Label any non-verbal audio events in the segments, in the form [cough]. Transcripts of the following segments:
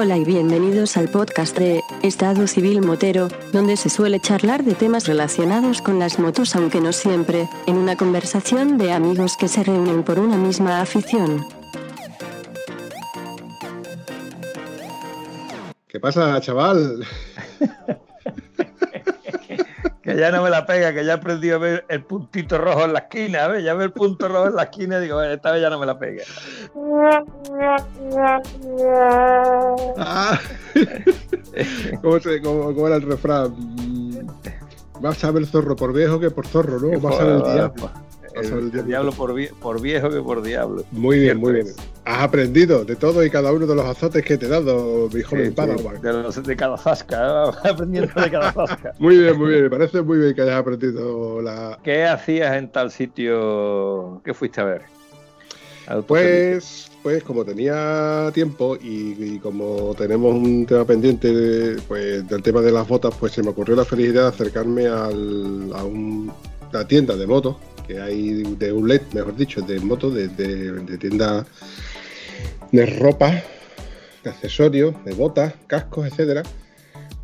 Hola y bienvenidos al podcast de Estado Civil Motero, donde se suele charlar de temas relacionados con las motos, aunque no siempre, en una conversación de amigos que se reúnen por una misma afición. ¿Qué pasa, chaval? [laughs] ya no me la pega, que ya he aprendido a ver el puntito rojo en la esquina, ¿ves? Ya veo el punto rojo en la esquina y digo, esta vez ya no me la pega. Ah. [laughs] ¿Cómo, se- cómo- cómo era el refrán? Mm, Vas a ver zorro por viejo que por zorro, ¿no? Vas a ver el diablo. El El diablo por, vie- por viejo que por diablo. Muy bien, muy bien. Has aprendido de todo y cada uno de los azotes que te he dado, mi joven Sí, Padawan. de, los- de cada zasca, [laughs] aprendiendo de cada zasca. Muy bien, muy bien. Me parece muy bien que hayas aprendido la. ¿Qué hacías en tal sitio? ¿Qué fuiste a ver? Pues, pues como tenía tiempo y, y como tenemos un tema pendiente de- pues, del tema de las botas, pues se me ocurrió la felicidad de acercarme al- a un- una tienda de motos que hay de un LED, mejor dicho, de motos, de, de, de tienda de ropa, de accesorios, de botas, cascos, etcétera,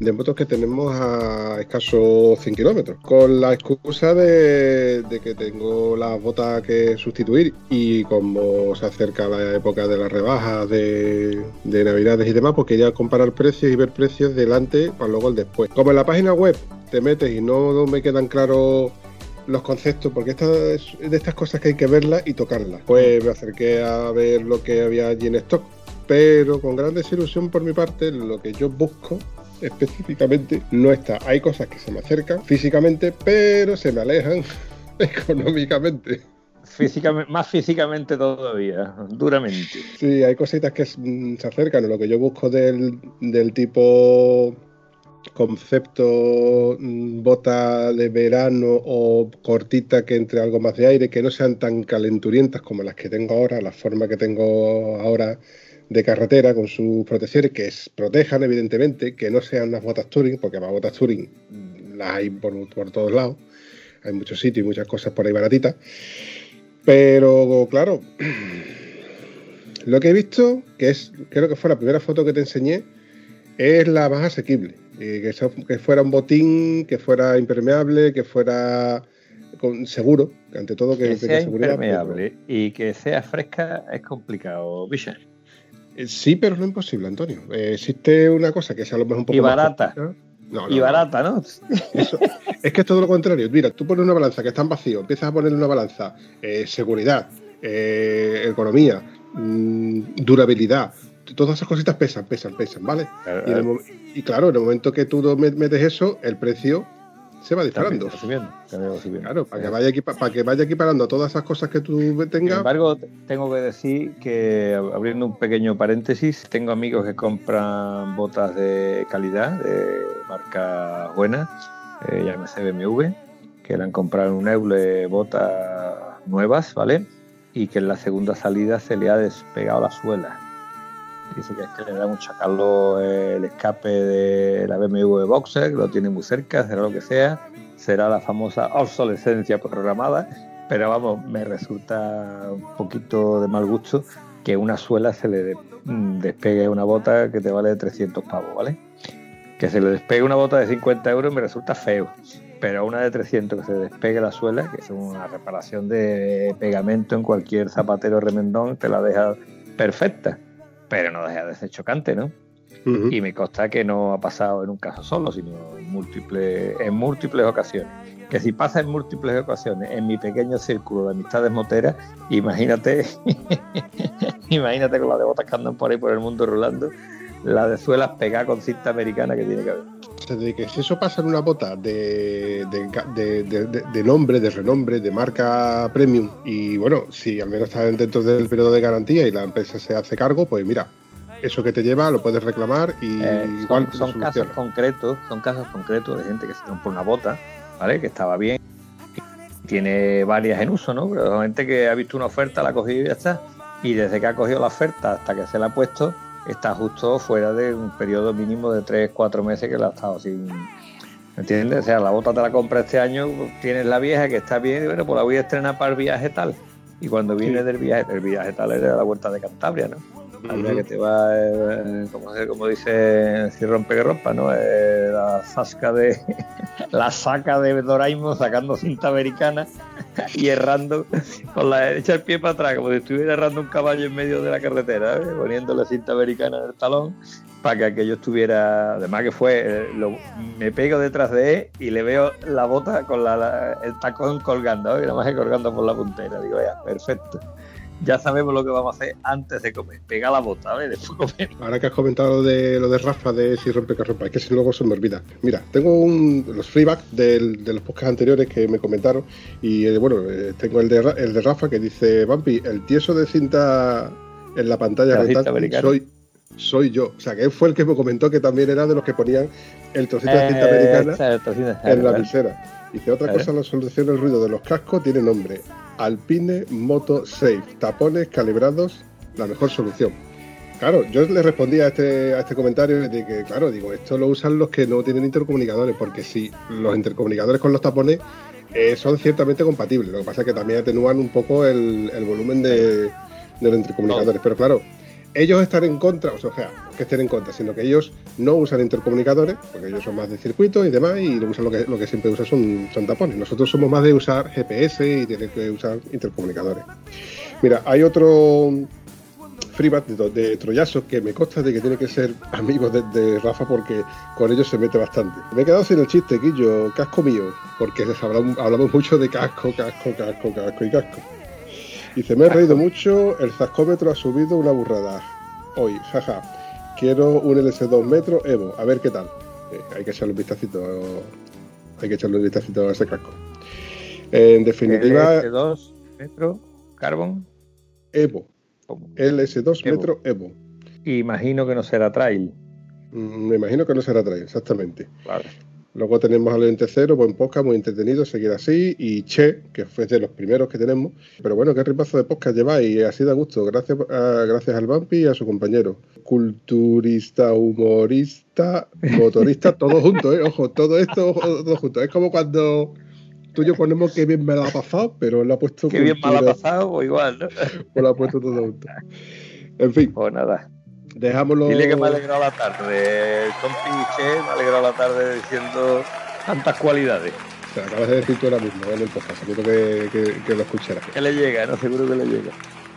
de motos que tenemos a escasos 100 kilómetros, con la excusa de, de que tengo las botas que sustituir y como se acerca la época de las rebajas de, de navidades y demás, pues quería comparar precios y ver precios delante para luego el después. Como en la página web te metes y no me quedan claros los conceptos, porque esta es de estas cosas que hay que verlas y tocarlas. Pues me acerqué a ver lo que había allí en stock, pero con gran desilusión por mi parte, lo que yo busco específicamente no está. Hay cosas que se me acercan físicamente, pero se me alejan [laughs] económicamente. Físicamente, más físicamente todavía, duramente. Sí, hay cositas que se acercan a lo que yo busco del, del tipo concepto mm, bota de verano o cortita que entre algo más de aire, que no sean tan calenturientas como las que tengo ahora, la forma que tengo ahora de carretera con sus protecciones, que es- protejan evidentemente, que no sean unas botas touring, porque para botas touring mm, las hay por todos lados, hay muchos sitios y muchas cosas por ahí baratitas. Pero claro, [clears throat] lo que he visto, que es, creo que fue la primera foto que te enseñé, es la más asequible. Eh, que, que fuera un botín, que fuera impermeable, que fuera con, seguro, que ante todo que, Que sea seguridad. impermeable y que sea fresca es complicado, Bicha. pero- Eh, sí, pero no imposible, Antonio. Eh, existe una cosa que es a lo mejor un poco Y más barata. No, no, Y barata, ¿no? Eso- es que es todo lo contrario. Mira, tú pones una balanza que está en vacío, empiezas a ponerle una balanza, eh, seguridad, eh, economía, mm, durabilidad. Todas esas cositas pesan, pesan, pesan, ¿vale? Y, en el mo- y claro, en el momento que tú me- metes eso, el precio se va disparando. También, también, también va subiendo. Claro, para que vaya, equipa- para que vaya equiparando todas esas cosas que tú Sin tengas. embargo, tengo que decir que, abriendo un pequeño paréntesis, tengo amigos que compran botas de calidad, de marca buena, eh, llámese BMW, que le han comprado un eule botas nuevas, ¿vale? Y que en la segunda salida se le ha despegado la suela. Dice que es que le da mucha calor el escape de la BMW de Boxer, que lo tiene muy cerca, será lo que sea. Será la famosa obsolescencia programada. Pero vamos, me resulta un poquito de mal gusto que una suela se le mm, despegue una bota que te vale 300 pavos, ¿vale? Que se le despegue una bota de 50 euros me resulta feo. Pero una de 300 que se despegue la suela, que es una reparación de pegamento en cualquier zapatero remendón, te la deja perfecta. Pero no deja de ser chocante, ¿no? Y me consta que no ha pasado en un caso solo, sino en múltiples, en múltiples ocasiones. Que si pasa en múltiples ocasiones en mi pequeño círculo de amistades moteras, imagínate, [laughs] imagínate con las de botas que andan por ahí por el mundo rolando, la de suelas pegadas con cinta americana que tiene que haber. O sea, de que si eso pasa en una bota de, de, de- nombre, de renombre, de marca premium, y bueno, si al menos está dentro del periodo de garantía y la empresa se hace cargo, pues mira, eso que te lleva lo puedes reclamar y Eh, igual son son casos concretos, son casos concretos de gente que se compra una bota, ¿vale? Que estaba bien, tiene varias en uso, ¿no? Pero gente que ha visto una oferta, la ha cogido y ya está. Y desde que ha cogido la oferta hasta que se la ha puesto, está justo fuera de un periodo mínimo de 3, 4 meses que la ha estado sin. ¿Entiendes? O sea, la bota te la compra este año, tienes la vieja que está bien, y bueno, pues la voy a estrenar para el viaje tal. Y cuando viene Sí. del viaje, el viaje tal es de la vuelta de Cantabria, ¿no? Habría que te va, eh, como, como, dice si rompe que rompa, ¿no? Eh, la saca de [laughs] la saca de Doraemon sacando cinta americana [laughs] y errando con la derecha el pie para atrás, como si estuviera errando un caballo en medio de la carretera, ¿eh? poniendo la cinta americana en el talón para que aquello estuviera. Además que fue, eh, me pego detrás de él y le veo la bota con la, el tacón colgando, y nada más que colgando por la puntera. Digo, ya, perfecto ya sabemos lo que vamos a hacer antes de comer. Pega la bota, ¿vale? Después comer. Ahora que has comentado de lo de Rafa, de si rompe que rompa, es que si luego se me olvida. Mira, tengo un, los freebacks de los podcasts anteriores que me comentaron y eh, bueno, eh, tengo el de, el de Rafa que dice, Vampi, el tieso de cinta en la pantalla de soy, soy yo. O sea, que él fue el que me comentó que también era de los que ponían el trocito de cinta eh, americana en la visera. Dice, otra cosa, la solución del ruido de los cascos tiene nombre. Alpine Moto Safe, tapones calibrados, la mejor solución. Claro, yo le respondí a este, a este comentario de que, claro, digo, esto lo usan los que no tienen intercomunicadores, porque si los intercomunicadores con los tapones eh, son ciertamente compatibles, lo que pasa es que también atenúan un poco el, volumen de, de los intercomunicadores, pero claro, ellos están en contra, o sea, que estén en contra, sino que ellos no usan intercomunicadores, porque ellos son más de circuito y demás, y lo, que, siempre usan son, tapones. Nosotros somos más de usar GPS y tienen que usar intercomunicadores. Mira, hay otro freebat de, de que me consta de que tiene que ser amigo de, Rafa porque con ellos se mete bastante. Me he quedado sin el chiste, Guillo, casco mío, porque hablamos, hablamos mucho de casco, casco, casco, casco y casco. Dice, me he reído mucho, el zascómetro ha subido una burrada. Hoy, jaja. Quiero un LS2 metro Evo, a ver qué tal. Eh, hay que echarle un vistacito. Hay que echarle un vistacito a ese casco. En definitiva. LS2 metro Carbon. Evo. LS2 metro Evo. Imagino que no será trail. Mm, me imagino que no será trail, exactamente. Claro. Luego tenemos al Lente Cero, buen podcast, muy entretenido, seguir así. Y Che, que fue de los primeros que tenemos. Pero bueno, qué ripazo de podcast lleváis, así da gusto. Gracias, gracias al Vampi y a su compañero. Culturista, humorista, motorista, [laughs] todo junto, ¿eh? Ojo, todo esto todo junto. Es como cuando tú y yo ponemos que bien me la ha pasado, pero él ha puesto. Que bien me la ha pasado, o igual, ¿no? [laughs] O lo ha puesto todo junto. En fin. Pues nada. Dejámoslo. Dile que me ha alegrado la tarde. Compi Che me ha alegrado la tarde diciendo tantas cualidades. O sea, acabas de decir tú ahora mismo en el podcast, seguro que, que, lo escucharás. Que le llega, ¿no? Seguro que le llega.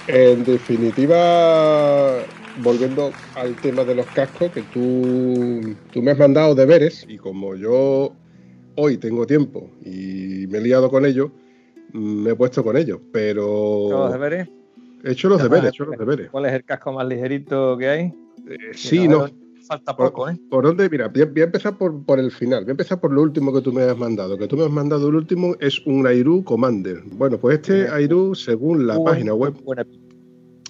En definitiva, volviendo al tema de los cascos, que tú, tú me has mandado deberes y como yo hoy tengo tiempo y me he liado con ellos, me he puesto con ellos, pero... ¿Los deberes? He hecho los deberes, he hecho los deberes. ¿Cuál es el casco más ligerito que hay? Eh, sí, no. Falta poco, ¿eh? ¿Por dónde? Mira, voy a, empezar por, por, el final. Voy a empezar por lo último que tú me has mandado. Que tú me has mandado el último es un Airu Commander. Bueno, pues este Airu, según la página web,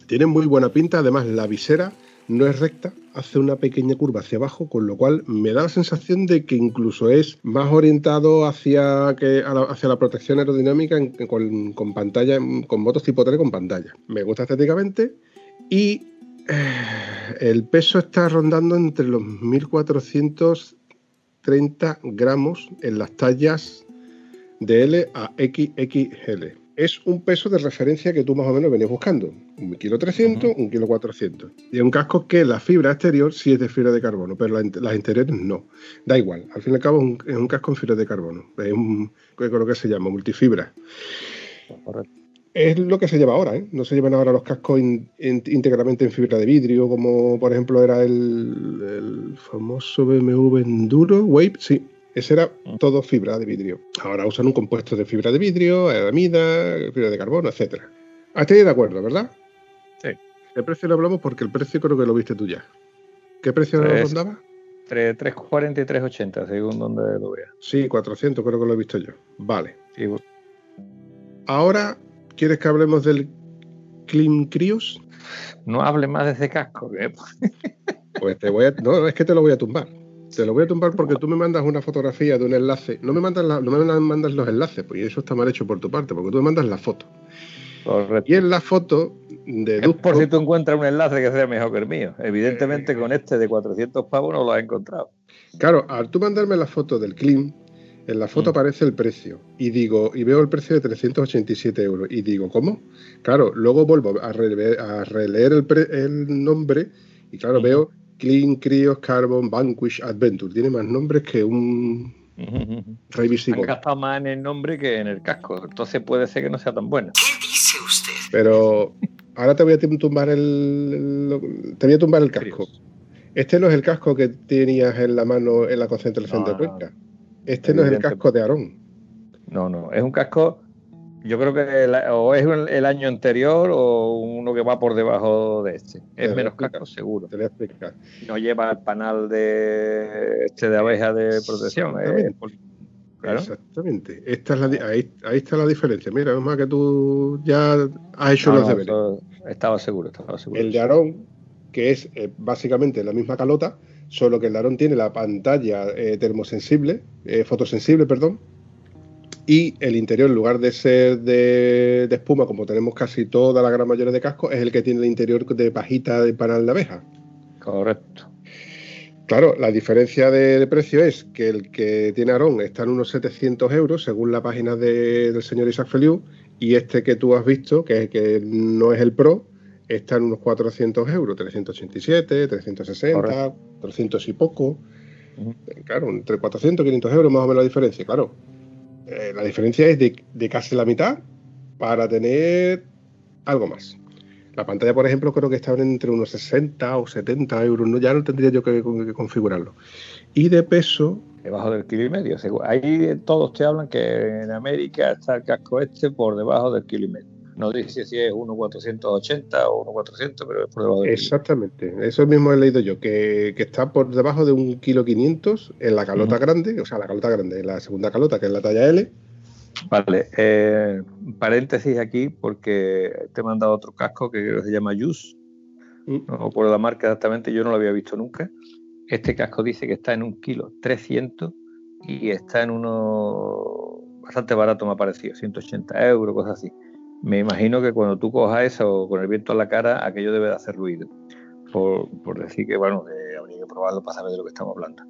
tiene muy buena pinta. Además, la visera no es recta, hace una pequeña curva hacia abajo, con lo cual me da la sensación de que incluso es más orientado hacia, que, hacia la protección aerodinámica con, pantalla, con motos tipo 3 con pantalla. Me gusta estéticamente y eh, el peso está rondando entre los 1430 gramos en las tallas de L a XXL es un peso de referencia que tú más o menos venías buscando. Un kilo 300, un kilo 400. Y es un casco que la fibra exterior sí es de fibra de carbono, pero las interiores no. Da igual, al fin y al cabo es un, casco en fibra de carbono. Es un, creo que se llama, multifibra. Es lo que se lleva ahora, ¿eh? No se llevan ahora los cascos íntegramente en fibra de vidrio, como por ejemplo era el, el famoso BMW Enduro Wave, sí, ese era mm. todo fibra de vidrio. Ahora usan un compuesto de fibra de vidrio, aramida, fibra de carbono, etc. Hasta ahí de acuerdo, ¿verdad? Sí. El precio lo hablamos porque el precio creo que lo viste tú ya. ¿Qué precio lo rondaba? 340 y 380, según donde lo veas. Sí, 400 creo que lo he visto yo. Vale. Ahora, ¿quieres que hablemos del Clean Crios? No hable más de ese casco. pues te voy a... No, es que te lo voy a tumbar. Te lo voy a tumbar porque tú me mandas una fotografía de un enlace. No me mandas, no me mandas los enlaces, pues eso está mal hecho por tu parte, porque tú me mandas la foto. Y en la foto de es por si tú encuentras un enlace que sea mejor que el mío. Evidentemente con este de 400 pavos no lo has encontrado. Claro, al tú mandarme la foto del clean, En la foto aparece el precio y digo y veo el precio de 387 euros y digo ¿cómo? Claro, luego vuelvo a, releer, a releer el, el, nombre y claro veo Clean Cryos Carbon Vanquish Adventure. Tiene más nombres que un. Han gastado más en el nombre que en el casco, entonces puede ser que no sea tan bueno. ¿Qué dice usted? Pero ahora te voy a tumbar el, te voy a tumbar el casco. Este no es el casco que tenías en la mano en la concentración de Cuenca. Este no es el casco de Aarón. No, no, es un casco, yo creo que o es el, año anterior o uno que va por debajo de este. Es menos casco, seguro. Te a explicar. No lleva el panal de este de abeja de protección. Exactamente. Esta es la, ahí, está la diferencia. Mira, es más que tú ya has hecho los deberes. Estaba seguro, estaba seguro. El de Aarón, que es eh, básicamente la misma calota, solo que el Larón tiene la pantalla eh, termosensible, eh, fotosensible, perdón, y el interior, en lugar de ser de, espuma, como tenemos casi toda la gran mayoría de cascos, es el que tiene el interior de pajita de panal de abeja. Correcto. Claro, la diferencia de, precio es que el que tiene Aarón está en unos 700 euros, según la página del señor Isaac Feliu, y este que tú has visto, que, que no es el Pro, está en unos 400 euros, 387, 360, 300 y poco. Claro, entre 400 y 500 euros más o menos la diferencia. Claro, eh, la diferencia es de, casi la mitad para tener algo más. La pantalla, por ejemplo, creo que está entre unos 60 o 70 euros. Ya no tendría yo que, configurarlo. Y de peso. Debajo del kilo y medio. Ahí todos te hablan que en América está el casco este por debajo del kilo y medio. No dice si es 1,480 o 1,400, pero es por debajo de Exactamente, eso mismo he leído yo, que, está por debajo de un kilo 500 en la calota grande, o sea, la calota grande, en la segunda calota, que es la talla L. Vale, eh, paréntesis aquí, porque te he mandado otro casco que se llama Jus, mm. no por la marca exactamente, yo no lo había visto nunca. Este casco dice que está en un kilo 300 y está en uno bastante barato, me ha parecido, 180 euros, cosas así. Me imagino que cuando tú cojas eso con el viento en la cara, aquello debe de hacer ruido. Por, decir que, bueno, habría que probarlo para saber de lo que estamos hablando.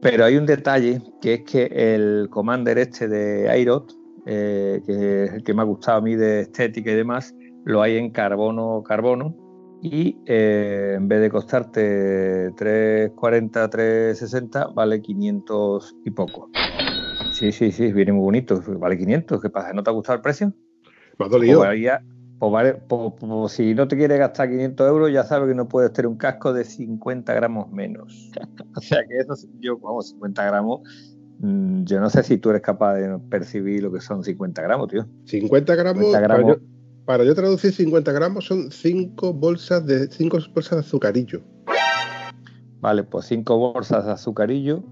Pero hay un detalle que es que el Commander este de Airot, eh, que es el que me ha gustado a mí de estética y demás, lo hay en carbono carbono y eh, en vez de costarte 340, 360, vale 500 y poco. Sí, sí, sí, viene muy bonito. Vale 500. ¿Qué pasa? ¿No te ha gustado el precio? Me ha dolido. Pues, pues, pues, si no te quieres gastar 500 euros, ya sabes que no puedes tener un casco de 50 gramos menos. [laughs] o sea que eso, yo, vamos, 50 gramos. Mm, yo no sé si tú eres capaz de percibir lo que son 50 gramos, tío. 50 gramos, Para, yo, traducir 50 gramos son 5 bolsas de 5 bolsas de azucarillo. Vale, pues 5 bolsas de azucarillo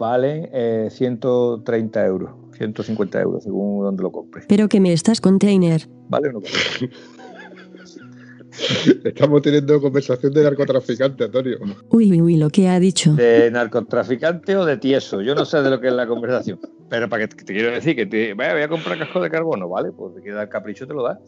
valen 130 eh, euros. 150 euros según donde lo compres. Pero que me estás container. Vale o no. [laughs] Estamos teniendo conversación de narcotraficante, Antonio. Uy, uy, uy, lo que ha dicho. ¿De narcotraficante o de tieso? Yo no sé de lo que es la conversación. Pero para que te quiero decir que te, voy a comprar casco de carbono, ¿vale? Pues te queda el capricho, te lo da.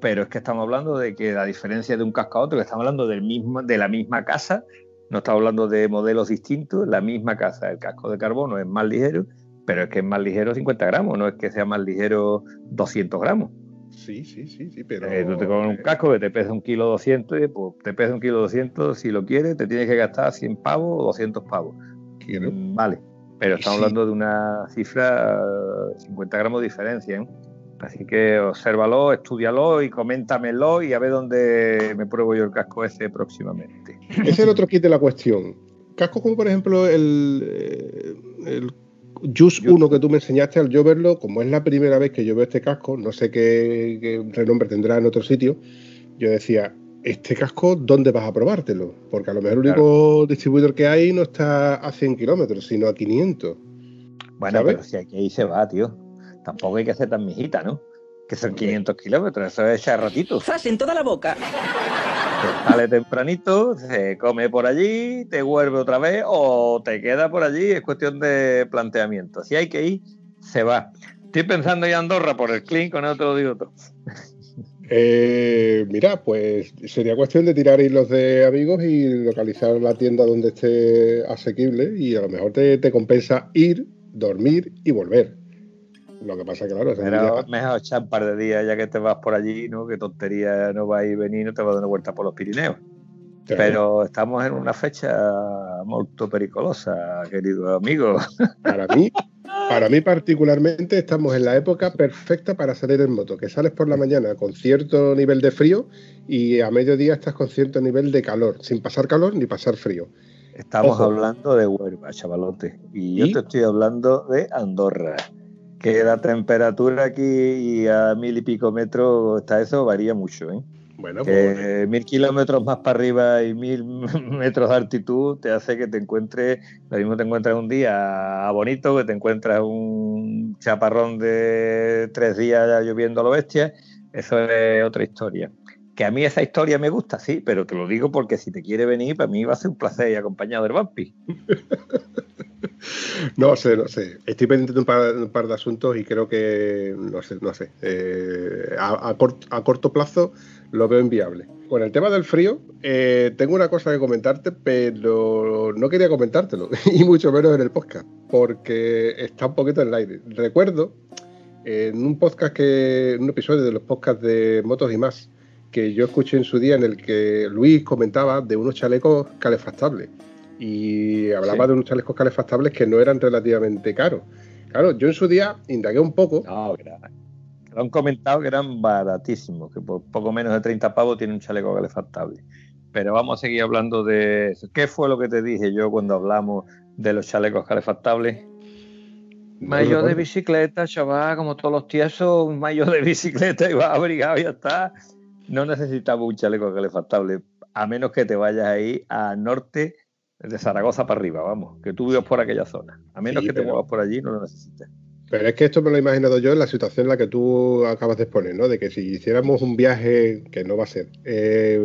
Pero es que estamos hablando de que la diferencia de un casco a otro, que estamos hablando del mismo, de la misma casa, no estamos hablando de modelos distintos, la misma casa. El casco de carbono es más ligero pero es que es más ligero 50 gramos, no es que sea más ligero 200 gramos. Sí, sí, sí, sí, pero... Eh, tú te coges un casco que te pesa un kilo 200 y pues te pesa un kilo 200, si lo quieres te tienes que gastar 100 pavos o 200 pavos. Quiero. Vale, pero estamos hablando de una cifra 50 gramos de diferencia, ¿eh? Así que obsérvalo, estudialo y coméntamelo y a ver dónde me pruebo yo el casco ese próximamente. [laughs] Ese es el otro kit de la cuestión. Cascos como por ejemplo el, eh, el Just uno que tú me enseñaste al yo verlo, como es la primera vez que yo veo este casco, no sé qué, renombre tendrá en otro sitio, yo decía, ¿este casco dónde vas a probártelo? Porque a lo mejor el único distribuidor que hay no está a 100 kilómetros, sino a 500. Bueno, pero si aquí se va, tío. Tampoco hay que hacer tan mijita, ¿no? Que son 500 kilómetros, eso es echar ratito. ¡Zas en toda la boca! sale tempranito, se come por allí, te vuelve otra vez o te queda por allí, es cuestión de planteamiento. Si hay que ir, se va. Estoy pensando en Andorra por el clean, con eso te lo digo todo. [laughs] Eh, mira, pues sería cuestión de tirar hilos de amigos y localizar la tienda donde esté asequible y a lo mejor te, compensa ir dormir y volver. Lo que pasa, claro, Pero mejor echar un par de días ya que te vas por allí, ¿no? Que tontería no va a ir venir, no te vas a dar una vuelta por los Pirineos. Pero estamos en una fecha muy pericolosa, querido amigo. [laughs] Para mí, para mí particularmente estamos en la época perfecta para salir en moto, que sales por la mañana con cierto nivel de frío y a mediodía estás con cierto nivel de calor, sin pasar calor ni pasar frío. Estamos hablando de Huelva, chavalote, y yo te estoy hablando de Andorra que la temperatura aquí y a mil y pico metros está eso varía mucho, ¿eh? Bueno, pues... mil kilómetros más para arriba y mil [laughs] metros de altitud te hace que te encuentres, lo mismo te encuentras un día bonito, que te encuentras un chaparrón de tres días lloviendo a lo bestia, eso es otra historia. Que a mí esa historia me gusta, sí, pero te lo digo porque si te quiere venir, para mí va a ser un placer y acompañado del vampi. [laughs] No sé, no sé. Estoy pendiente de un par, de asuntos y creo que, no sé, no sé. Eh, a, corto plazo lo veo inviable. Con el tema del frío, eh, tengo una cosa que comentarte, pero no quería comentártelo, [laughs] y mucho menos en el podcast, porque está un poquito en el aire. Recuerdo en un podcast que, un episodio de los podcasts de motos y más, que yo escuché en su día en el que Luis comentaba de unos chalecos calefactables y hablaba de unos chalecos calefactables que no eran relativamente caros. Claro, yo en su día indagué un poco. No, lo han comentado que eran baratísimos, que por poco menos de 30 pavos tiene un chaleco calefactable. Pero vamos a seguir hablando de eso. ¿Qué fue lo que te dije yo cuando hablamos de los chalecos calefactables? mayo de bicicleta, chaval, como todos los tiesos, un mayo de bicicleta y va abrigado y ya está. No necesitaba un chaleco calefactable, a menos que te vayas ahí al norte de Zaragoza para arriba, vamos, que tú vivas por aquella zona. A menos que te muevas por allí, no lo necesites. Pero es que esto me lo he imaginado yo en la situación en la que tú acabas de exponer, ¿no? De que si hiciéramos un viaje, que no va a ser, eh,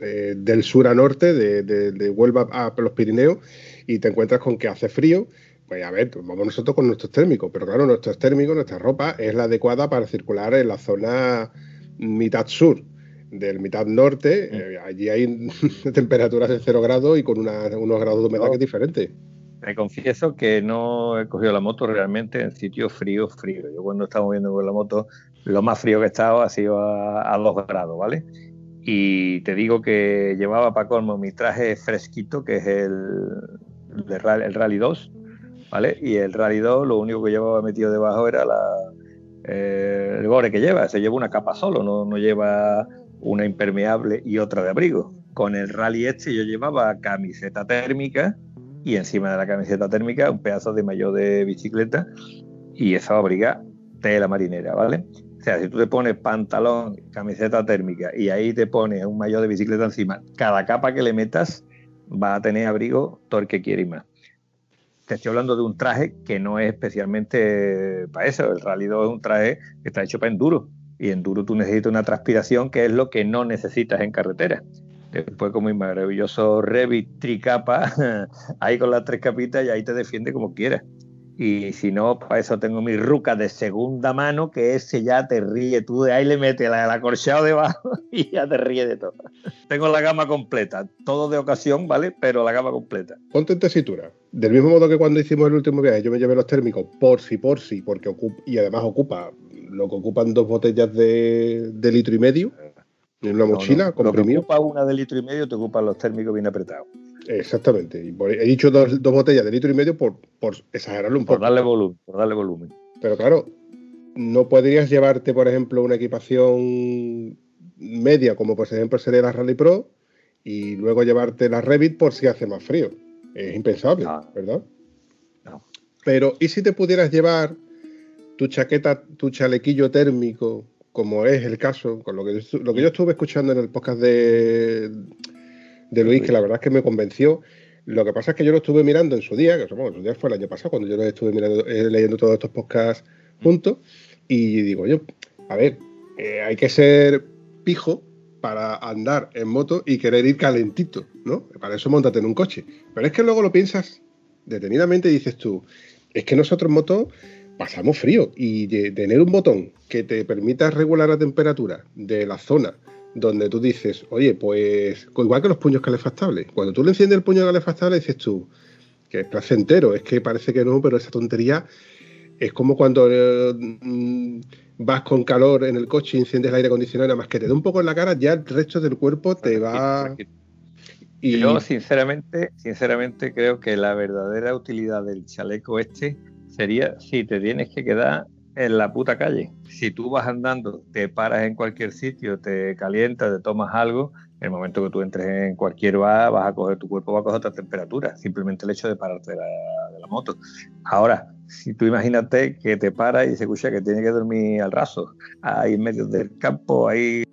eh, del sur a norte, de, de, Huelva a los Pirineos, y te encuentras con que hace frío, pues a ver, vamos nosotros con nuestros térmicos, pero claro, nuestros térmicos, nuestra ropa es la adecuada para circular en la zona mitad sur del mitad norte, mm. eh, allí hay [laughs] temperaturas de cero grados y con unos grados de humedad que es diferente. Me confieso que no he cogido la moto realmente en sitios fríos, fríos. Yo cuando estaba moviendo con la moto, lo más frío que he estado ha sido a, 2 grados, ¿vale? Y te digo que llevaba para colmo mi traje fresquito, que es el, el, Rally 2, ¿vale? Y el Rally 2 lo único que llevaba metido debajo era la, eh, el gore que lleva. Se lleva una capa solo, no, no lleva una impermeable y otra de abrigo. Con el rally este yo llevaba camiseta térmica y encima de la camiseta térmica un pedazo de maillot de bicicleta y esa abriga tela marinera, ¿vale? O sea, si tú te pones pantalón, camiseta térmica y ahí te pones un maillot de bicicleta encima, cada capa que le metas va a tener abrigo todo el que quiere y más. Te estoy hablando de un traje que no es especialmente para eso. El Rally 2 es un traje que está hecho para enduro y en duro tú necesitas una transpiración que es lo que no necesitas en carretera. Después con mi maravilloso Revit tricapa, [laughs] ahí con las tres capitas y ahí te defiende como quieras. Y si no, para eso tengo mi ruca de segunda mano, que ese ya te ríe. Tú de ahí le metes la, acorchado debajo [laughs] y ya te ríe de todo. Tengo la gama completa, todo de ocasión, ¿vale? Pero la gama completa. Ponte en tesitura. Del mismo modo que cuando hicimos el último viaje, yo me llevé los térmicos por si, por si, porque ocupa, y además ocupa lo que ocupan dos botellas de, litro y medio en una mochila comprimido. Lo que ocupa una de litro y medio te ocupan los térmicos bien apretados. Exactamente. Y he dicho dos, botellas de litro y medio por, por exagerarlo un poco. Por darle volumen, por darle volumen. Pero claro, no podrías llevarte, por ejemplo, una equipación media, como por ejemplo sería la Rally Pro, y luego llevarte la Revit por si hace más frío. Es impensable, ¿verdad? No. Pero, ¿y si te pudieras llevar tu chaqueta, tu chalequillo térmico, como es el caso, con lo que, lo que yo estuve escuchando en el podcast de, de Luis, que la verdad es que me convenció. Lo que pasa es que yo lo estuve mirando en su día, que bueno, su día fue el año pasado, cuando yo lo estuve mirando, eh, leyendo todos estos podcasts juntos, y digo yo, a ver, eh, hay que ser pijo para andar en moto y querer ir calentito, ¿no? Para eso montate en un coche. Pero es que luego lo piensas detenidamente y dices tú, es que nosotros en moto pasamos frío y tener un botón que te permita regular la temperatura de la zona donde tú dices, oye, pues igual que los puños calefactables, cuando tú le enciendes el puño calefactable dices tú, que es placentero. Es que parece que no, pero esa tontería es como cuando eh, mm, vas con calor en el coche y enciendes el aire acondicionado, nada más que te da un poco en la cara, ya el resto del cuerpo te va... Y... Yo sinceramente, sinceramente creo que la verdadera utilidad del chaleco este sería si te tienes que quedar en la puta calle. Si tú vas andando, te paras en cualquier sitio, te calientas, te tomas algo, en el momento que tú entres en cualquier bar, vas a coger tu cuerpo, va a coger otra temperatura, simplemente el hecho de pararte de la, moto. Ahora, si tú imagínate que te paras y se escucha que tiene que dormir al raso, ahí en medio del campo, ahí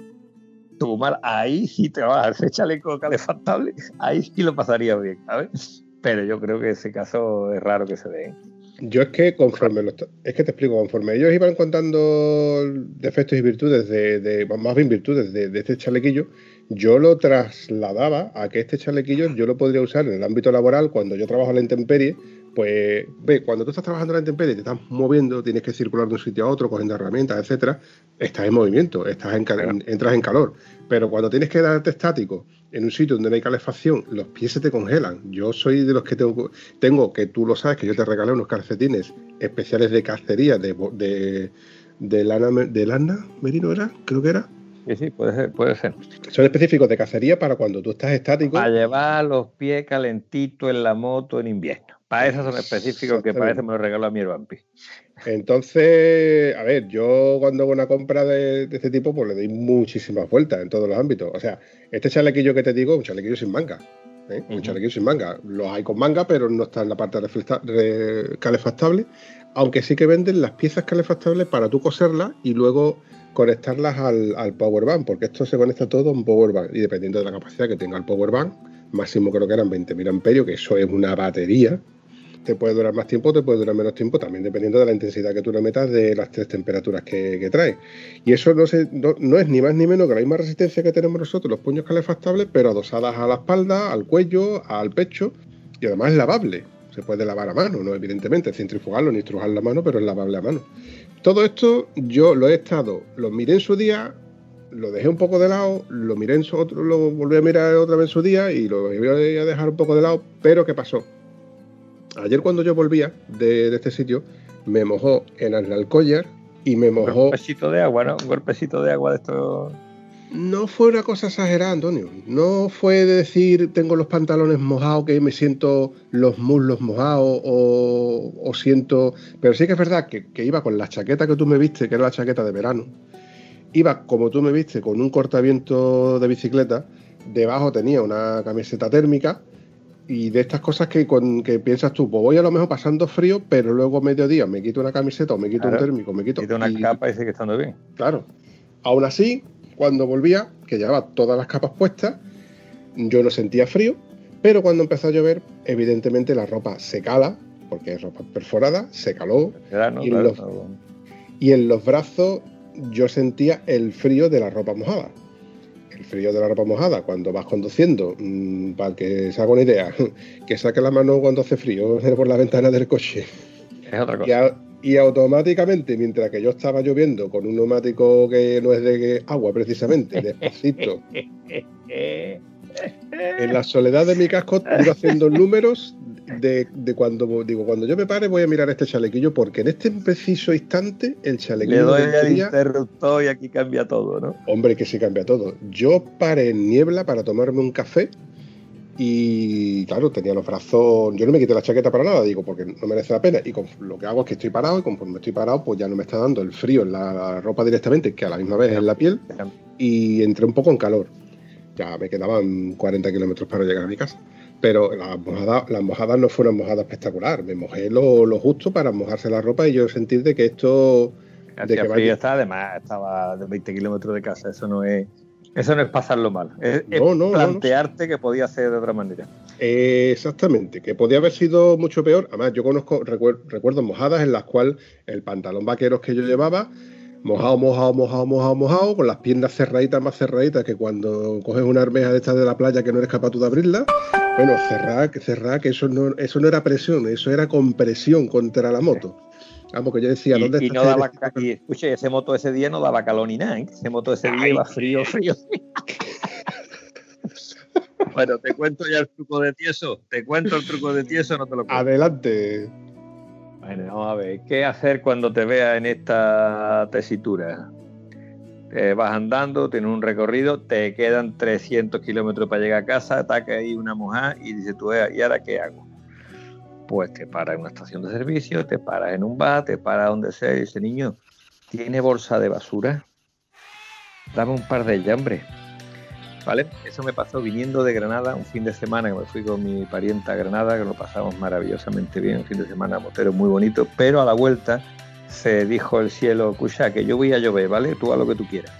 tu mal, ahí sí te vas a hacer chaleco calefactable, ahí sí lo pasaría bien, ¿sabes? Pero yo creo que ese caso es raro que se dé. Yo es que conforme es que te explico, conforme ellos iban contando defectos y virtudes de, de más bien virtudes de, de, este chalequillo, yo lo trasladaba a que este chalequillo yo lo podría usar en el ámbito laboral cuando yo trabajo en la intemperie pues ve, cuando tú estás trabajando en la intemperie, te estás moviendo, tienes que circular de un sitio a otro, cogiendo herramientas, etcétera, estás en movimiento, estás en, entras en calor. Pero cuando tienes que darte estático en un sitio donde no hay calefacción, los pies se te congelan. Yo soy de los que tengo, tengo que tú lo sabes, que yo te regalé unos calcetines especiales de cacería de, de, de lana, de lana merino, ¿era? Creo que era. Sí, sí, puede ser, puede ser. Son específicos de cacería para cuando tú estás estático. Para llevar los pies calentitos en la moto en invierno. Para eso son específicos que parece me lo regaló a mi Vampi. Entonces, a ver, yo cuando hago una compra de, este tipo, pues le doy muchísimas vueltas en todos los ámbitos. O sea, este chalequillo que te digo es un chalequillo sin manga. ¿eh? Un chalequillo sin manga. Los hay con manga, pero no está en la parte calefactable. Aunque sí que venden las piezas calefactables para tú coserlas y luego conectarlas al, al power bank, porque esto se conecta todo a un power bank. Y dependiendo de la capacidad que tenga el power bank, máximo creo que eran 20.000 amperios, que eso es una batería te puede durar más tiempo, te puede durar menos tiempo, también dependiendo de la intensidad que tú le metas de las tres temperaturas que, trae. Y eso no, no, es ni más ni menos que la misma resistencia que tenemos nosotros, los puños calefactables, pero adosadas a la espalda, al cuello, al pecho, y además es lavable. Se puede lavar a mano, no evidentemente, centrifugarlo ni estrujar la mano, pero es lavable a mano. Todo esto yo lo he estado, lo miré en su día, lo dejé un poco de lado, lo miré en su otro, lo volví a mirar otra vez en su día y lo voy a dejar un poco de lado, pero ¿qué pasó? Ayer cuando yo volvía de, este sitio, me mojó en el Alcollar y me mojó. Un golpecito de agua, ¿no? Un golpecito de agua de esto. No fue una cosa exagerada, Antonio. No fue de decir tengo los pantalones mojados, que me siento los muslos mojados o, siento. Pero sí que es verdad que, que, iba con la chaqueta que tú me viste, que era la chaqueta de verano. Iba como tú me viste, con un cortaviento de bicicleta. Debajo tenía una camiseta térmica y de estas cosas que, que piensas tú, pues voy a lo mejor pasando frío, pero luego a mediodía me quito una camiseta o me quito un térmico, me quito, una capa y sigue estando bien. Claro. Aún así, cuando volvía, que llevaba todas las capas puestas, yo no sentía frío, pero cuando empezó a llover, evidentemente la ropa se cala, porque es ropa perforada, se caló. y, y en los brazos yo sentía el frío de la ropa mojada frío de la ropa mojada cuando vas conduciendo, mm, para que se haga una idea, [laughs] que saque la mano cuando hace frío [laughs] por la ventana del coche. Es otra cosa. Y, automáticamente, mientras que yo estaba lloviendo con un neumático que no es de agua precisamente, despacito, [laughs] en la soledad de mi casco iba haciendo números de, cuando digo, cuando yo me pare voy a mirar este chalequillo porque en este preciso instante el chalequillo... Le doy al interruptor y aquí cambia todo, ¿no? Hombre, que sí cambia todo. Yo paré en niebla para tomarme un café y claro, tenía los brazos... Yo no me quité la chaqueta para nada, digo, porque no merece la pena. Y con, lo que hago es que estoy parado y conforme estoy parado, pues ya no me está dando el frío en la ropa directamente, que a la misma vez en la piel, y entré un poco en calor. Ya me quedaban 40 kilómetros para llegar a mi casa pero las mojadas, las mojadas no fueron mojadas espectacular. Me mojé lo, justo para mojarse la ropa y yo sentir de que esto. de que frío está, además estaba de 20 kilómetros de casa. Eso no es. Eso no es pasarlo mal, es, plantearte que podía ser de otra manera. exactamente, que podía haber sido mucho peor. Además, yo conozco recuerdo mojadas en las cuales el pantalón vaqueros que yo llevaba mojado, mojado, mojado, mojado, mojado, con las piernas cerraditas, más cerraditas que cuando coges una armeja de estas de la playa que no eres capaz tú de abrirla. Bueno, cerrar, cerrar, que eso no, eso no era presión, eso era compresión contra la moto. Vamos, que yo decía, ¿dónde y, y no daba, y escuche, ese moto ese día no daba calor ni nada, ¿eh? ese moto ese día iba frío, frío. [laughs] Bueno, te cuento ya el truco de tieso. Te cuento el truco de tieso, no te lo cuento. Adelante. Bueno, vamos a ver. ¿Qué hacer cuando te veas en esta tesitura? vas andando, tienes un recorrido, te quedan 300 kilómetros para llegar a casa, ataca ahí una mujer y dice tú, ¿y ahora qué hago? Pues te paras en una estación de servicio, te paras en un bar, te paras donde sea y dice, niño, ¿tiene bolsa de basura? Dame un par de ella, hombre. ¿Vale? Eso me pasó viniendo de Granada un fin de semana, que me fui con mi parienta a Granada, que lo pasamos maravillosamente bien, un fin de semana motero muy bonito, pero a la vuelta se dijo el cielo, escucha, que yo voy a llover, ¿vale? Tú a lo que tú quieras.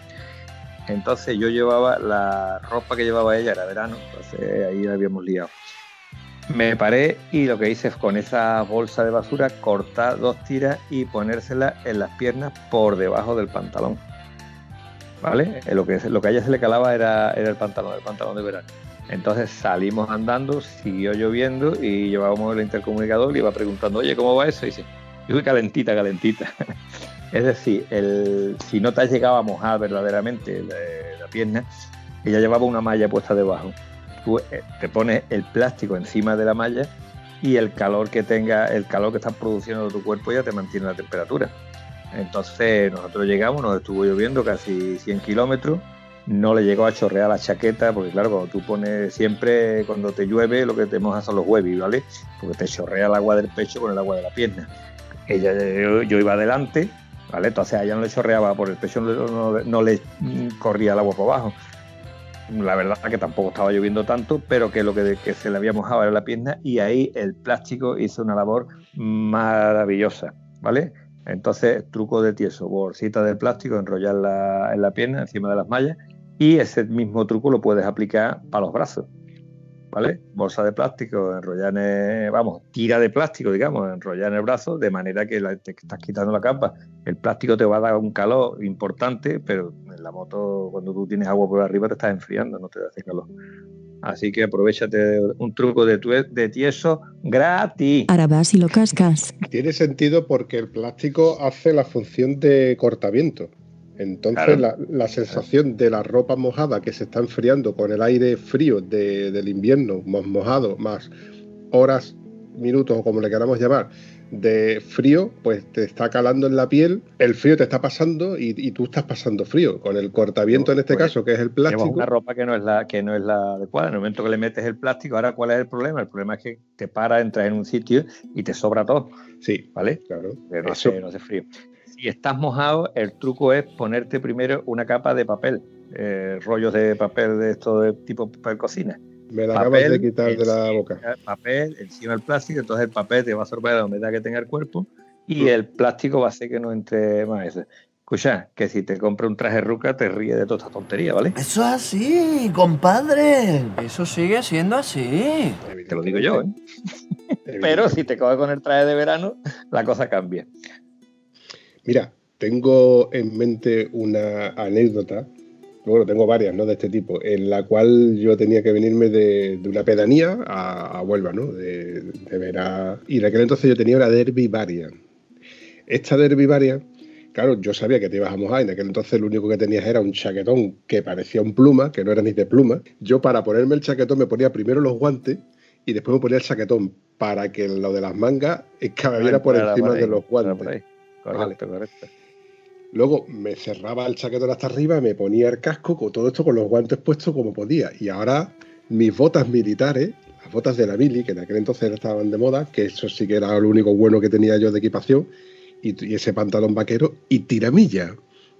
Entonces yo llevaba la ropa que llevaba ella, era verano, entonces ahí la habíamos liado. Me paré y lo que hice es con esa bolsa de basura cortar dos tiras y ponérsela en las piernas por debajo del pantalón. ¿Vale? Lo que, lo que a ella se le calaba era, era el pantalón, el pantalón de verano. Entonces salimos andando, siguió lloviendo y llevábamos el intercomunicador y iba preguntando, oye, ¿cómo va eso? Y dice, yo calentita, calentita. [laughs] es decir, el, si no te has llegado a mojar verdaderamente la, pierna, ella llevaba una malla puesta debajo. Tú eh, te pones el plástico encima de la malla y el calor que tenga, el calor que está produciendo tu cuerpo ya te mantiene la temperatura. Entonces nosotros llegamos, nos estuvo lloviendo casi 100 kilómetros, no le llegó a chorrear la chaqueta, porque claro, cuando tú pones siempre, cuando te llueve, lo que te mojas son los huevos, ¿vale? Porque te chorrea el agua del pecho con el agua de la pierna ella, yo, iba adelante, ¿vale? Entonces a ella no le chorreaba por el pecho, no, le corría el agua por abajo. La verdad que tampoco estaba lloviendo tanto, pero que lo que, se le había mojado era la pierna y ahí el plástico hizo una labor maravillosa, ¿vale? Entonces, truco de tieso, bolsita de plástico, enrollarla en la pierna, encima de las mallas, y ese mismo truco lo puedes aplicar para los brazos. ¿vale? Bolsa de plástico, enrollar en vamos, tira de plástico, digamos, enrollar en el brazo, de manera que te estás quitando la capa. El plástico te va a dar un calor importante, pero en la moto, cuando tú tienes agua por arriba, te estás enfriando, no te hace calor. Así que aprovechate un truco de, de tieso gratis. Ahora vas y lo cascas. Tiene sentido porque el plástico hace la función de cortaviento. Entonces la, sensación de la ropa mojada que se está enfriando con el aire frío del invierno, más mojado, más horas, minutos o como le queramos llamar, de frío, pues te está calando en la piel, el frío te está pasando y, tú estás pasando frío. Con el cortaviento en este pues, caso, que es el plástico. una ropa que no es la, que no es la adecuada. En el momento que le metes el plástico, ahora ¿cuál es el problema? El problema es que te para, entras en un sitio y te sobra todo. Sí. ¿Vale? Claro. no, no hace frío si estás mojado, el truco es ponerte primero una capa de papel, eh, rollos de papel de esto de tipo papel cocina. Me la acabas de quitar de la boca. Papel encima del plástico, entonces el papel te va a absorber la humedad que tenga el cuerpo y el plástico va a hacer que no entre más. Escucha, que si te compra un traje ruca te ríe de toda esta tontería, ¿vale? Eso es así, compadre. Eso sigue siendo así. Te lo digo yo, ¿eh? Pero si te coges con el traje de verano, la cosa cambia. Mira, tengo en mente una anécdota, bueno, tengo varias, ¿no? De este tipo, en la cual yo tenía que venirme de, una pedanía a, Huelva, ¿no? De, ver a... Y en aquel entonces yo tenía una Derby Varian. Esta Derby Varian, claro, yo sabía que te ibas a mojar, en aquel entonces lo único que tenías era un chaquetón que parecía un pluma, que no era ni de pluma. Yo para ponerme el chaquetón me ponía primero los guantes y después me ponía el chaquetón para que lo de las mangas escaballera por encima de los guantes. Correcto, correcto. Luego me cerraba el chaquetón hasta arriba, me ponía el casco, con todo esto con los guantes puestos como podía. Y ahora mis botas militares, las botas de la mili, que en aquel entonces estaban de moda, que eso sí que era lo único bueno que tenía yo de equipación, y, ese pantalón vaquero, y tiramilla.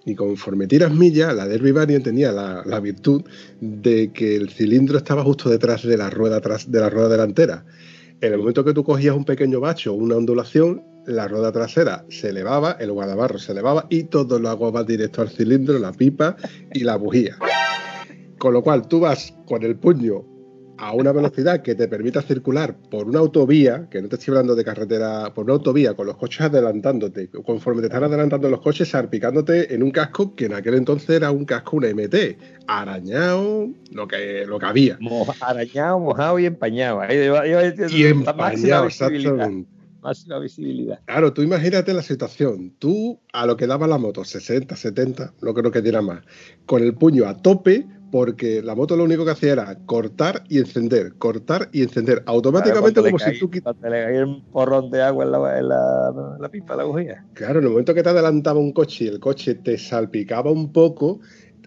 Y conforme tiras milla, la Derby Variant tenía la, la, virtud de que el cilindro estaba justo detrás de la rueda, de la rueda delantera. En el momento que tú cogías un pequeño bacho o una ondulación, la rueda trasera se elevaba, el guardabarro se elevaba y todo lo agua va directo al cilindro, la pipa y la bujía. Con lo cual tú vas con el puño a una velocidad que te permita circular por una autovía, que no te estoy hablando de carretera, por una autovía con los coches adelantándote, conforme te están adelantando los coches, salpicándote en un casco que en aquel entonces era un casco, una MT, arañado, lo que, lo que había. arañado, mojado y empañado. y empañado, exactamente. Máxima visibilidad. Claro, tú imagínate la situación. Tú, a lo que daba la moto, 60, 70, no creo que diera más, con el puño a tope, porque la moto lo único que hacía era cortar y encender, cortar y encender, automáticamente como si tú quitas. le caía un porrón de agua en la, en la, la pipa, la bujía. Claro, en el momento que te adelantaba un coche y el coche te salpicaba un poco,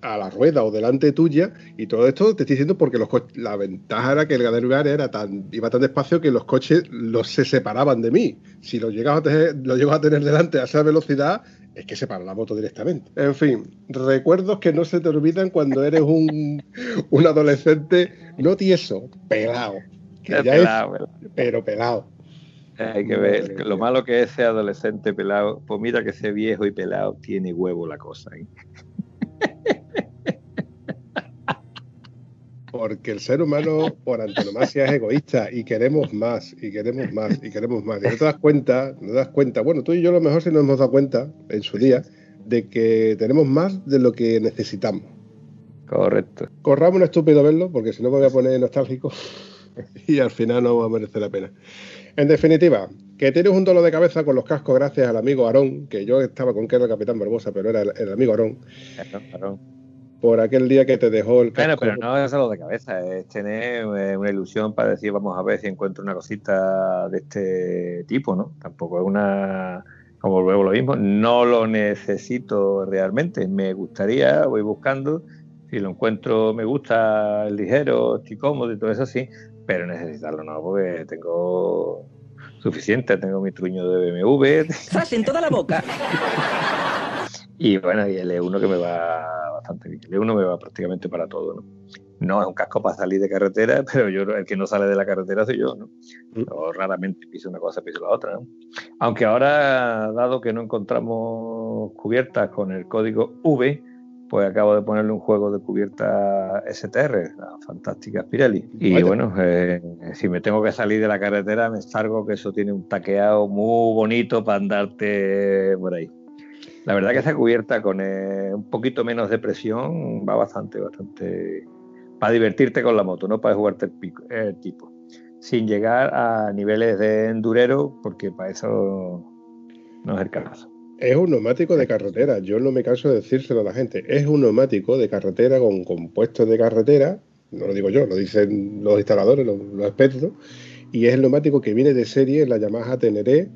a la rueda o delante tuya y todo esto te estoy diciendo porque los la ventaja era que el Gadelugar era tan iba tan despacio que los coches los se separaban de mí. Si lo llegaba a tener, lo a tener delante a esa velocidad es que se para la moto directamente. En fin recuerdos que no se te olvidan cuando eres un, [laughs] un adolescente no tieso pelado que ya es, pero pelado hay que ver lo malo que es ese adolescente pelado pues mira que ese viejo y pelado tiene huevo la cosa ¿eh? Porque el ser humano, por antonomasia, es egoísta y queremos más, y queremos más, y queremos más. Y no te das cuenta, no te das cuenta, bueno, tú y yo a lo mejor sí nos hemos dado cuenta en su día de que tenemos más de lo que necesitamos. Correcto. Corramos un estúpido verlo, porque si no me voy a poner nostálgico y al final no va a merecer la pena. En definitiva, que tienes un dolor de cabeza con los cascos gracias al amigo Aarón, que yo estaba con que era el Capitán Barbosa, pero era el, amigo Aarón. Por aquel día que te dejó el casco. Bueno, pero no es dolor de cabeza, es tener eh, una ilusión para decir, vamos a ver si encuentro una cosita de este tipo, ¿no? Tampoco es una. Como luego lo mismo, no lo necesito realmente. Me gustaría, voy buscando. Si lo encuentro, me gusta, ligero, estoy cómodo y todo eso sí, pero necesitarlo no, porque tengo suficiente, tengo mi truño de BMW. ¡Sas en toda la boca! [laughs] y bueno, y el E1 que me va bastante bien. El E1 me va prácticamente para todo, ¿no? No es un casco para salir de carretera, [laughs] pero yo el que no sale de la carretera soy yo, ¿no? Mm. raramente piso una cosa, piso la otra, ¿no? Aunque ahora, dado que no encontramos cubiertas con el código V, pues acabo de ponerle un juego de cubierta STR, la fantástica Pirelli. Y bueno, eh, si me tengo que salir de la carretera, me salgo que eso tiene un taqueado muy bonito para andarte por ahí. La verdad que esa cubierta con eh, un poquito menos de presión va bastante, bastante para divertirte con la moto, no para jugarte el, pico, tipo. Sin llegar a niveles de endurero, porque para eso no es el caso. Es un neumático de carretera, yo no me canso de decírselo a la gente. Es un neumático de carretera con compuestos de carretera, no lo digo yo, lo dicen los instaladores, los, expertos, y es el neumático que viene de serie en la Yamaha Teneré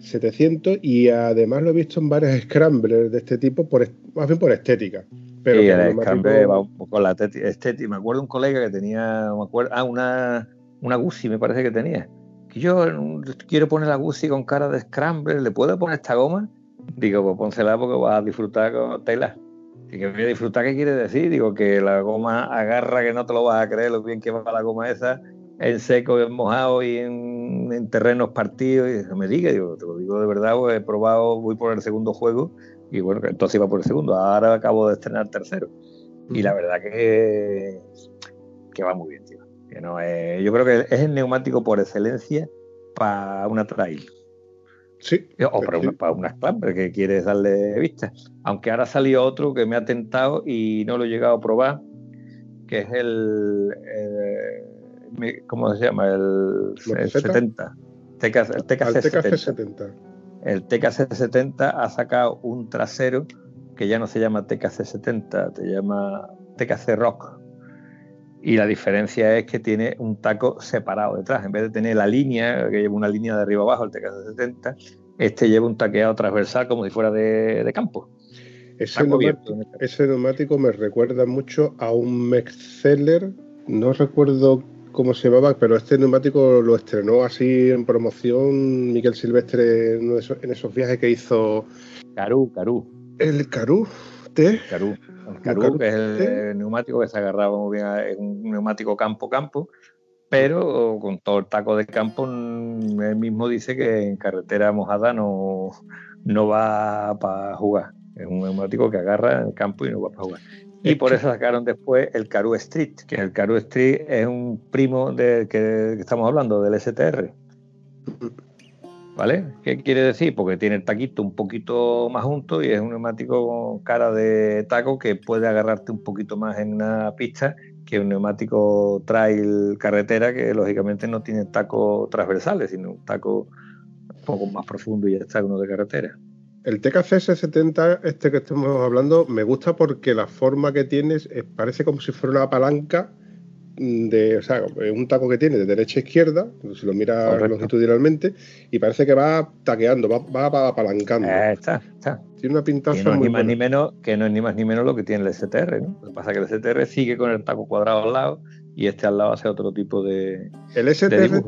700 y además lo he visto en varios scramblers de este tipo, por, más bien por estética. Pero sí, el scramble va un poco la estética. Me acuerdo un colega que tenía, me acuerdo, ah, una, una Guzzi me parece que tenía. Que yo quiero poner la Guzzi con cara de scramble, ¿le puedo poner esta goma? Digo, pues pónsela porque vas a disfrutar con tela. Y que voy a disfrutar, ¿qué quiere decir? Digo, que la goma agarra, que no te lo vas a creer lo bien que va la goma esa, en seco, en mojado y en, terrenos partidos. Y no me diga, digo, te lo digo de verdad, pues he probado, voy por el segundo juego y bueno, entonces iba por el segundo. Ahora acabo de estrenar el tercero. Y la verdad que, que va muy bien, tío. Que no, yo creo que es el neumático por excelencia para una trail. Sí. O para, una, para una que quieres darle vista. Aunque ahora salió otro que me ha tentado y no lo he llegado a probar, que es el. ¿Cómo se llama? El, 70. el TKC, 70. El TKC 70 ha sacado un trasero que ya no se llama TKC 70, te llama TKC Rock. Y la diferencia es que tiene un taco separado detrás. En vez de tener la línea, que lleva una línea de arriba abajo, el TK70, este lleva un taqueado transversal como si fuera de, campo. Ese neumático, me recuerda mucho a un Mexceller, no recuerdo cómo se llamaba, pero este neumático lo estrenó así en promoción Miguel Silvestre en, esos, viajes que hizo. Carú, Carú. El Carú, T. Carú. El que es el, neumático que se agarraba muy bien, es un neumático campo-campo, pero con todo el taco de campo, mm, él mismo dice que en carretera mojada no, no va para jugar. Es un neumático que agarra en el campo y no va para jugar. Y por eso sacaron después el Caru Street, que el Caru Street es un primo del que estamos hablando, del STR. ¿Vale? ¿Qué quiere decir? Porque tiene el taquito un poquito más junto y es un neumático con cara de taco que puede agarrarte un poquito más en una pista que un neumático trail carretera que lógicamente no tiene tacos transversales, sino un taco un poco más profundo y ya está uno de carretera. El TKCS70, este que estamos hablando, me gusta porque la forma que tienes parece como si fuera una palanca de, o sea, un taco que tiene de derecha a izquierda, si lo miras longitudinalmente, y parece que va taqueando, va, va apalancando. Eh, está, está. Tiene una pintaza no muy ni más ni menos que no es ni más ni menos lo que tiene el STR, ¿no? Lo que pasa es que el STR sigue con el taco cuadrado al lado y este al lado hace otro tipo de. El STR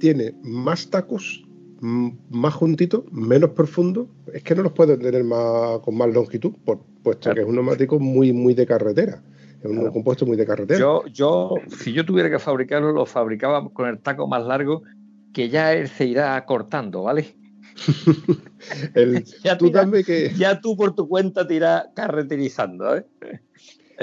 tiene más tacos más juntito, menos profundo, es que no los puedes tener más, con más longitud, por, puesto que es un neumático muy, muy de carretera. Es un compuesto muy de carretera. Yo, yo, si yo tuviera que fabricarlo, lo fabricaba con el taco más largo, que ya él se irá cortando, ¿vale? [laughs] [laughs] ya, tú que... ya tú por tu cuenta te irás carreterizando, ¿eh?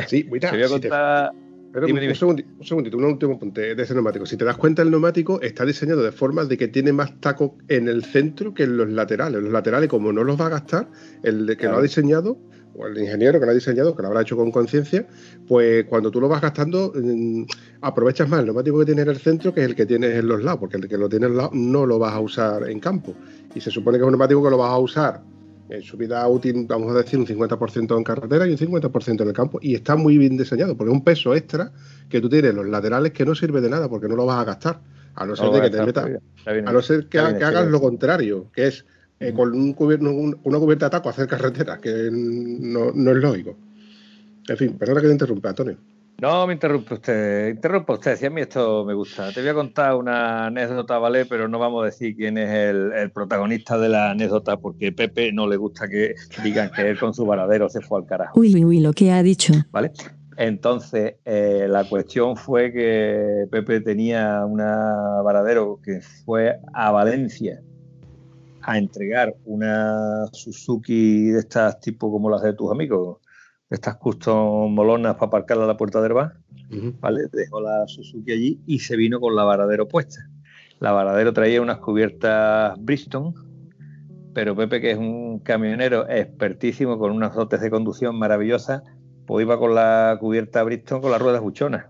Sí, mira, te voy a contar... Pero un, segundito, un último punto de ese neumático. Si te das cuenta, el neumático está diseñado de forma de que tiene más taco en el centro que en los laterales. Los laterales, como no los va a gastar, el que lo ha diseñado, o el ingeniero que lo ha diseñado, que lo habrá hecho con conciencia, pues cuando tú lo vas gastando, mm, aprovechas más el neumático que tienes en el centro que el que tienes en los lados, porque el que lo tienes en los lados no lo vas a usar en campo. Y se supone que es un neumático que lo vas a usar en su vida útil, vamos a decir, un 50% en carretera y un 50% en el campo. Y está muy bien diseñado, porque es un peso extra que tú tienes en los laterales que no sirve de nada, porque no lo vas a gastar. A no ser que te metas. A no ser que, hagas lo contrario, que es eh, con un una cubierta de taco hacer carretera, que no, no es lógico. En fin, perdona que te interrumpa, Antonio. No, me interrumpe usted, interrumpa usted, si a mí esto me gusta. Te voy a contar una anécdota, ¿vale? Pero no vamos a decir quién es el, protagonista de la anécdota, porque Pepe no le gusta que digan que él con su varadero se fue al carajo. Uy, uy, uy, lo que ha dicho. ¿Vale? Entonces, eh, la cuestión fue que Pepe tenía una varadero que fue a Valencia a entregar una Suzuki de estas tipo como las de tus amigos, estas custom molonas para aparcarla a la puerta del bar, ¿vale? Dejó la Suzuki allí y se vino con la varadero puesta. La varadero traía unas cubiertas Bristol, pero Pepe, que es un camionero expertísimo con unas dotes de conducción maravillosas, pues iba con la cubierta Bristol con las ruedas buchonas.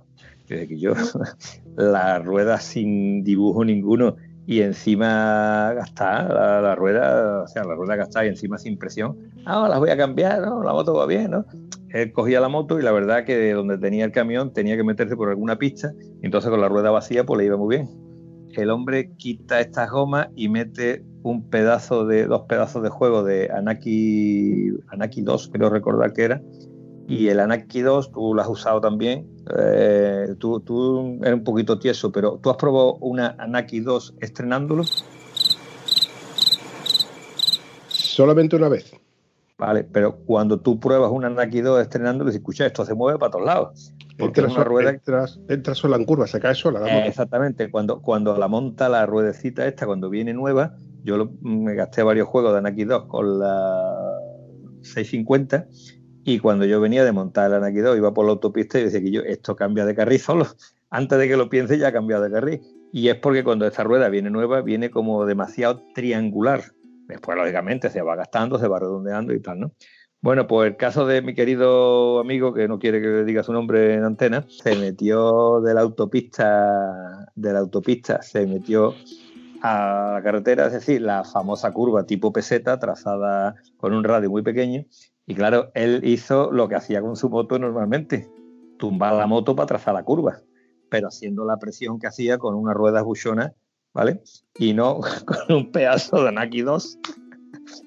Desde que yo, [laughs] las ruedas sin dibujo ninguno y encima gastar la, rueda, o sea, la rueda gastada y encima sin presión. Ah, las voy a cambiar, ¿no? La moto va bien, ¿no? Él cogía la moto y la verdad que de donde tenía el camión tenía que meterse por alguna pista, entonces con la rueda vacía pues le iba muy bien. El hombre quita estas gomas y mete un pedazo de, dos pedazos de juego de Anaki, Anaki 2, creo recordar que era, y el Anaki 2 tú lo has usado también, eh, tú, tú, eres un poquito tieso, pero ¿tú has probado una Anaki 2 estrenándolo? Solamente una vez. Vale, pero cuando tú pruebas una Anaki 2 estrenándolo, y escucha, esto se mueve para todos lados. Porque entras, una rueda... entras, sola en curva, se cae sola. La exactamente, cuando, cuando la monta la ruedecita esta, cuando viene nueva, yo me gasté varios juegos de Anaki 2 con la 650 y cuando yo venía de montar el Anaquido, iba por la autopista y decía que yo, esto cambia de carril solo. [laughs] Antes de que lo piense, ya ha cambiado de carril. Y es porque cuando esta rueda viene nueva, viene como demasiado triangular. Después, lógicamente, se va gastando, se va redondeando y tal, ¿no? Bueno, pues el caso de mi querido amigo, que no quiere que le diga su nombre en antena, se metió de la autopista, de la autopista, se metió a la carretera, es decir, la famosa curva tipo peseta, trazada con un radio muy pequeño, y claro, él hizo lo que hacía con su moto normalmente, tumbar la moto para trazar la curva, pero haciendo la presión que hacía con unas ruedas buchonas, ¿vale? Y no [laughs] con un pedazo de Naki 2.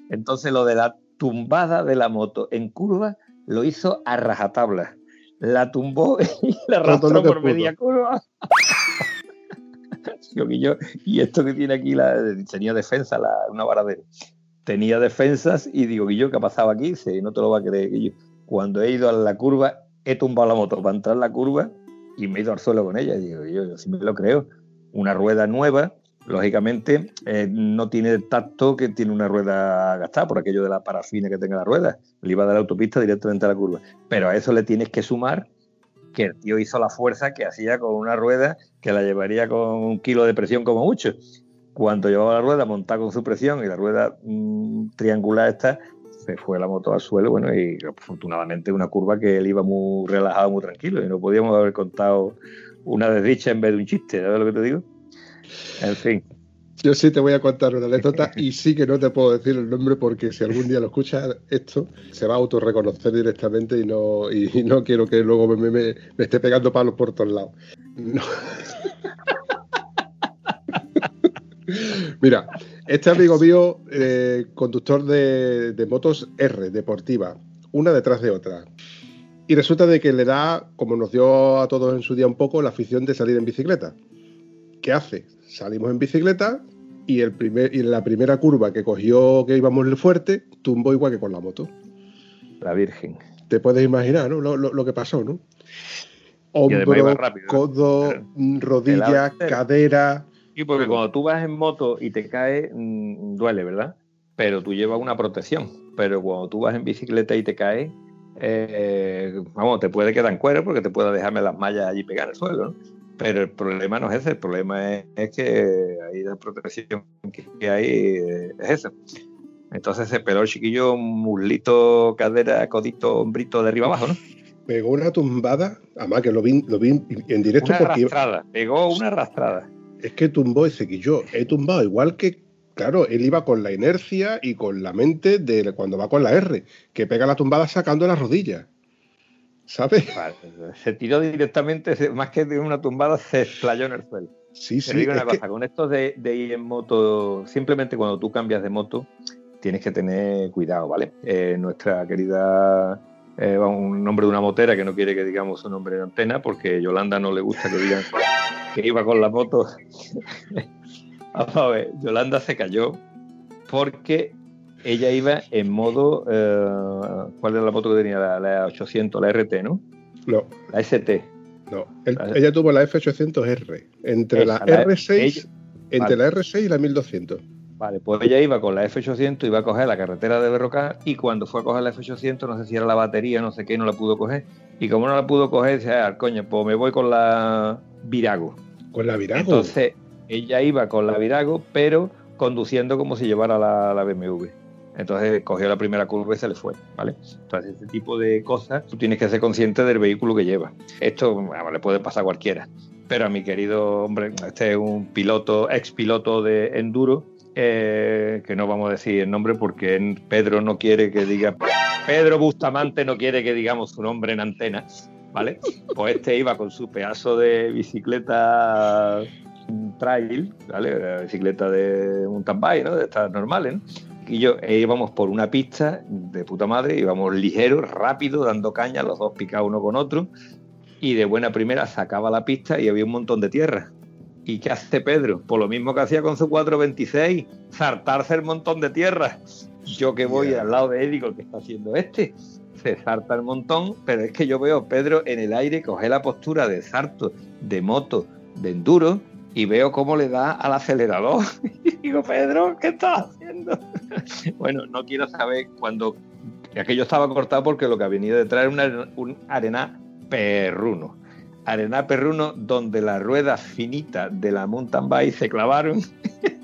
Entonces lo de la tumbada de la moto en curva lo hizo a rajatabla. La tumbó [laughs] y la arrastró por media curva. [laughs] y esto que tiene aquí la tenía defensa, la, una varadera tenía defensas y digo, Guillo, ¿qué ha pasado aquí? Dice, no te lo va a creer, Guillo. Cuando he ido a la curva, he tumbado la moto para entrar en la curva y me he ido al suelo con ella. Y digo, yo, yo sí me lo creo. Una rueda nueva, lógicamente, eh, no tiene el tacto que tiene una rueda gastada por aquello de la parafina que tenga la rueda. Le iba a dar la autopista directamente a la curva. Pero a eso le tienes que sumar que el tío hizo la fuerza que hacía con una rueda que la llevaría con un kilo de presión como mucho cuando llevaba la rueda montada con su presión y la rueda mm, triangular esta, se fue la moto al suelo, bueno, y afortunadamente una curva que él iba muy relajado, muy tranquilo, y no podíamos haber contado una desdicha en vez de un chiste, ¿sabes lo que te digo? En fin. Yo sí te voy a contar una anécdota y sí que no te puedo decir el nombre porque si algún día lo escuchas esto, se va a autorreconocer directamente y no, y no quiero que luego me, me, me esté pegando palos por todos lados. No. [laughs] Mira, este amigo mío, eh, conductor de, de, motos R, deportiva, una detrás de otra. Y resulta de que le da, como nos dio a todos en su día un poco, la afición de salir en bicicleta. ¿Qué hace? Salimos en bicicleta y, el primer, y en la primera curva que cogió que íbamos el fuerte, tumbó igual que con la moto. La Virgen. Te puedes imaginar ¿no? lo, lo, lo que pasó, ¿no? Hombro, rápido, codo, [laughs] rodilla, cadera. Sí, porque cuando tú vas en moto y te caes, mmm, duele, ¿verdad? Pero tú llevas una protección. Pero cuando tú vas en bicicleta y te caes, eh, vamos, te puede quedar en cuero porque te puede dejarme las mallas allí pegar el suelo, ¿no? Pero el problema no es ese, el problema es, es que ahí la protección que, que hay eh, es eso. Entonces se peló el chiquillo, muslito, cadera, codito, hombrito de arriba abajo, ¿no? Pegó una tumbada, además que lo vi, lo vi en directo una porque. Arrastrada, pegó una arrastrada. Es que tumbó ese que yo he tumbado, igual que, claro, él iba con la inercia y con la mente de cuando va con la R, que pega la tumbada sacando las rodillas. ¿Sabes? Se tiró directamente, más que de una tumbada, se explayó en el suelo. Sí, sí. Te digo una cosa, que... con esto de, de, ir en moto, simplemente cuando tú cambias de moto, tienes que tener cuidado, ¿vale? Eh, nuestra querida, eh, un nombre de una motera que no quiere que digamos su nombre en antena, porque Yolanda no le gusta que digan que iba con la moto. [laughs] Vamos a ver, Yolanda se cayó porque ella iba en modo. Eh, ¿Cuál era la moto que tenía? La, la, 800, la RT, ¿no? No. La ST. No, la, ella tuvo la F800R. Entre esa, la, R6, ella, entre vale. la R6 y la 1200. Vale, pues ella iba con la F800, iba a coger la carretera de Berrocar y cuando fue a coger la F800, no sé si era la batería, no sé qué, no la pudo coger. Y como no la pudo coger, dice, ah, coño, pues me voy con la Virago. ¿Con la Virago? Entonces, ella iba con la Virago, pero conduciendo como si llevara la, la BMW. Entonces cogió la primera curva y se le fue, ¿vale? Entonces, este tipo de cosas, tú tienes que ser consciente del vehículo que lleva. Esto le puede pasar a cualquiera. Pero a mi querido hombre, este es un piloto, ex piloto de enduro, eh, que no vamos a decir el nombre porque Pedro no quiere que diga, Pedro Bustamante no quiere que digamos su nombre en antena, ¿vale? Pues este iba con su pedazo de bicicleta trail, ¿vale? La bicicleta de mountain bike, ¿no? De estas normales, ¿no? y yo e íbamos por una pista de puta madre, íbamos ligeros, rápido, dando caña, los dos picados uno con otro, y de buena primera sacaba la pista y había un montón de tierra. ¿Y qué hace Pedro? Por lo mismo que hacía con su 426, saltarse el montón de tierra. Yo que voy yeah. al lado de él digo, ¿qué está haciendo este? Se el montón, pero es que yo veo a Pedro en el aire coger la postura de salto, de moto, de enduro, y veo cómo le da al acelerador. [laughs] Y digo, Pedro, ¿qué estás haciendo? [laughs] bueno, no quiero saber cuando aquello estaba cortado porque lo que venía detrás era una, un arena perruno. Arena perruno donde las ruedas finitas de la mountain bike se clavaron. [laughs]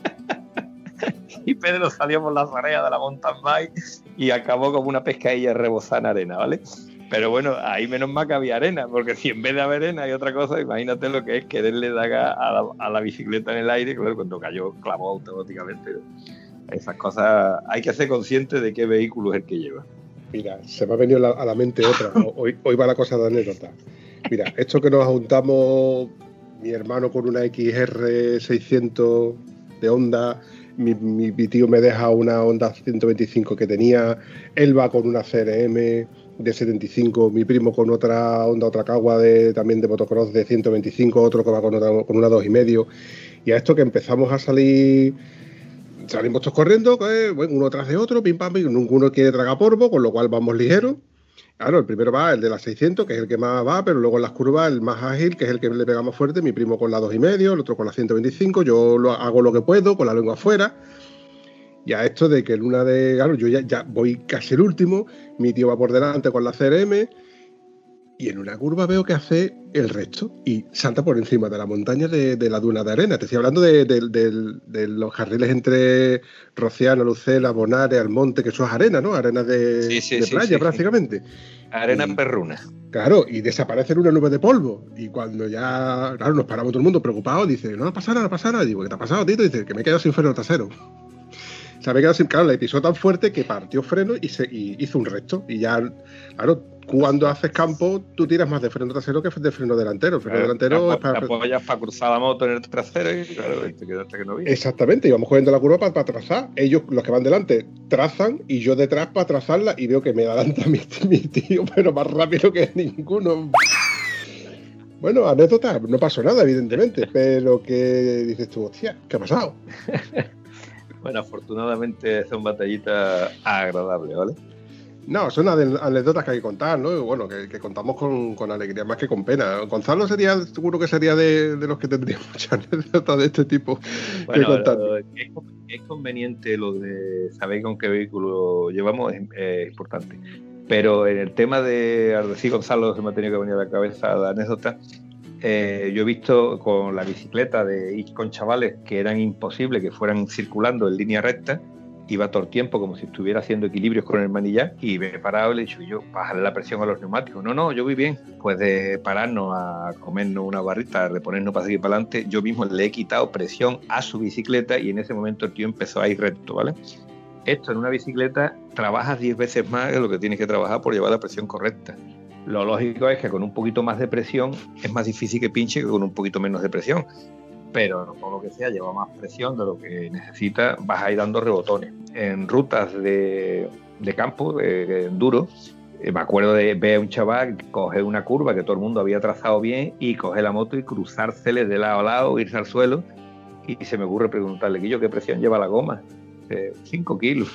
[laughs] y Pedro salió por las mareas de la mountain bike y acabó como una pescadilla rebosada en arena, ¿vale? Pero bueno, ahí menos mal que había arena, porque si en vez de haber arena hay otra cosa, imagínate lo que es quererle dar a la, a la bicicleta en el aire, claro, cuando cayó clavó automáticamente. Esas cosas hay que ser consciente de qué vehículo es el que lleva. Mira, se me ha venido a la mente otra. [laughs] Hoy, hoy va la cosa de anécdota. Mira, esto que nos juntamos mi hermano con una XR 600 de Honda, mi, mi, tío me deja una Honda 125 que tenía, él va con una CRM de 75, mi primo con otra Honda, otra Cagua de, también de motocross de 125, otro que va con, otra, con una 2,5. Y a esto que empezamos a salir, salimos todos corriendo, pues, bueno, uno tras de otro, pim pam, pim, ninguno quiere tragar polvo, con lo cual vamos ligeros. Claro, el primero va el de la 600, que es el que más va, pero luego en las curvas el más ágil, que es el que le pega más fuerte, mi primo con la 2,5, el otro con la 125, yo lo, hago lo que puedo, con la lengua afuera. Y a esto de que en una de. Claro, yo ya, ya, voy casi el último, mi tío va por delante con la CRM. Y en una curva veo que hace el resto y salta por encima de la montaña de, la duna de arena. Te estoy hablando de, los carriles entre Rociano, Lucela, Bonares, Almonte, que eso es arena, ¿no? Arena de, playa prácticamente. Arena perruna. Claro, y desaparece en una nube de polvo. Y cuando ya, claro, nos paramos todo el mundo preocupado, dice, no, no pasa nada, no pasa nada. Digo, ¿qué te ha pasado, Tito? Dice, que me he quedado sin freno trasero [laughs] se había quedado sin claro, le pisó tan fuerte que partió freno y, se, hizo un resto. Y ya, claro, cuando haces campo, tú tiras más de freno trasero que de freno delantero. El freno delantero es para. apoyas para cruzar la moto en el trasero y claro, te quedaste que no vi. Exactamente, íbamos cogiendo la curva para, trazar. Ellos, los que van delante, trazan y yo detrás para trazarla y veo que me adelanta [laughs] mi, mi tío, pero más rápido que ninguno. Bueno, anécdota, no pasó nada, evidentemente, [laughs] pero que dices tú, hostia, ¿qué ha pasado? [laughs] Bueno, afortunadamente son batallitas agradables, ¿vale? No, son anécdotas que hay que contar, ¿no? Bueno, que, contamos con, alegría más que con pena. Gonzalo sería, seguro que sería de, los que tendría [laughs] muchas anécdotas de este tipo bueno, Es, conveniente lo de saber con qué vehículo llevamos, es, importante. Pero en el tema de, al decir Gonzalo, se me ha tenido que venir a la cabeza la anécdota, eh, yo he visto con la bicicleta de ir con chavales que eran imposibles que fueran circulando en línea recta, iba todo el tiempo como si estuviera haciendo equilibrios con el manillar y me he parado y le he dicho yo, bajarle la presión a los neumáticos. No, no, yo voy bien. Pues de pararnos a comernos una barrita, de ponernos para seguir para adelante, yo mismo le he quitado presión a su bicicleta y en ese momento el tío empezó a ir recto, ¿vale? Esto en una bicicleta trabajas 10 veces más de lo que tienes que trabajar por llevar la presión correcta. Lo lógico es que con un poquito más de presión es más difícil que pinche que con un poquito menos de presión. Pero por lo que sea, lleva más presión de lo que necesita, vas a ir dando rebotones. En rutas de, campo, de, enduro, eh, me acuerdo de ver a un chaval coger una curva que todo el mundo había trazado bien y coger la moto y cruzársele de lado a lado, irse al suelo. Y se me ocurre preguntarle, Guillo, ¿qué presión lleva la goma? 5 kilos.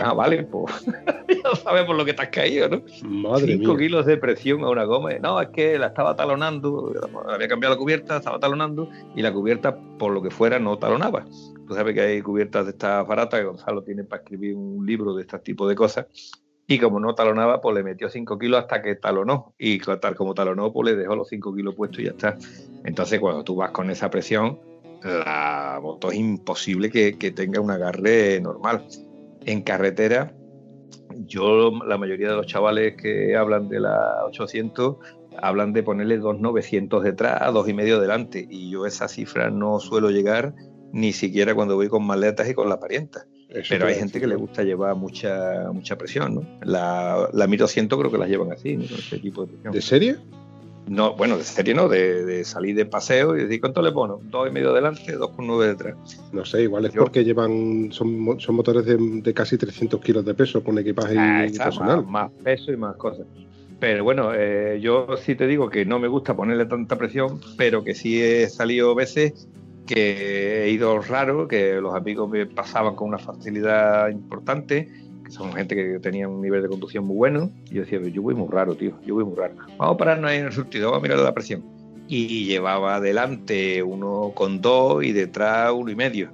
Ah, vale, pues [laughs] ya sabes por lo que te has caído, ¿no? Madre 5 kilos de presión a una goma. No, es que la estaba talonando, había cambiado la cubierta, estaba talonando y la cubierta, por lo que fuera, no talonaba. Tú sabes que hay cubiertas de estas baratas que Gonzalo tiene para escribir un libro de este tipo de cosas. Y como no talonaba, pues le metió 5 kilos hasta que talonó. Y tal como talonó, pues le dejó los 5 kilos puestos y ya está. Entonces, cuando tú vas con esa presión, la moto es imposible que, tenga un agarre normal. En carretera, yo, la mayoría de los chavales que hablan de la 800 hablan de ponerle dos 900 detrás, dos y medio delante, y yo esa cifra no suelo llegar ni siquiera cuando voy con maletas y con la parienta. Pero hay gente que le gusta llevar mucha mucha presión, ¿no? La, la 1200 creo que las llevan así, ¿no? Ese tipo de presión. ¿De serie? No, bueno, de serie no, de, salir de paseo y decir, ¿cuánto le pongo? Dos y medio delante, dos con nueve detrás. No sé, igual es porque llevan, son, son motores de, casi 300 kilos de peso con equipaje ah, personal. Más, peso y más cosas. Pero bueno, eh, yo sí te digo que no me gusta ponerle tanta presión, pero que sí he salido veces que he ido raro, que los amigos me pasaban con una facilidad importante son gente que tenía un nivel de conducción muy bueno. Y yo decía, yo voy muy raro, tío, yo voy muy raro. Vamos a pararnos ahí en el surtido, vamos a mirar la presión. Y llevaba adelante uno con dos y detrás uno y medio,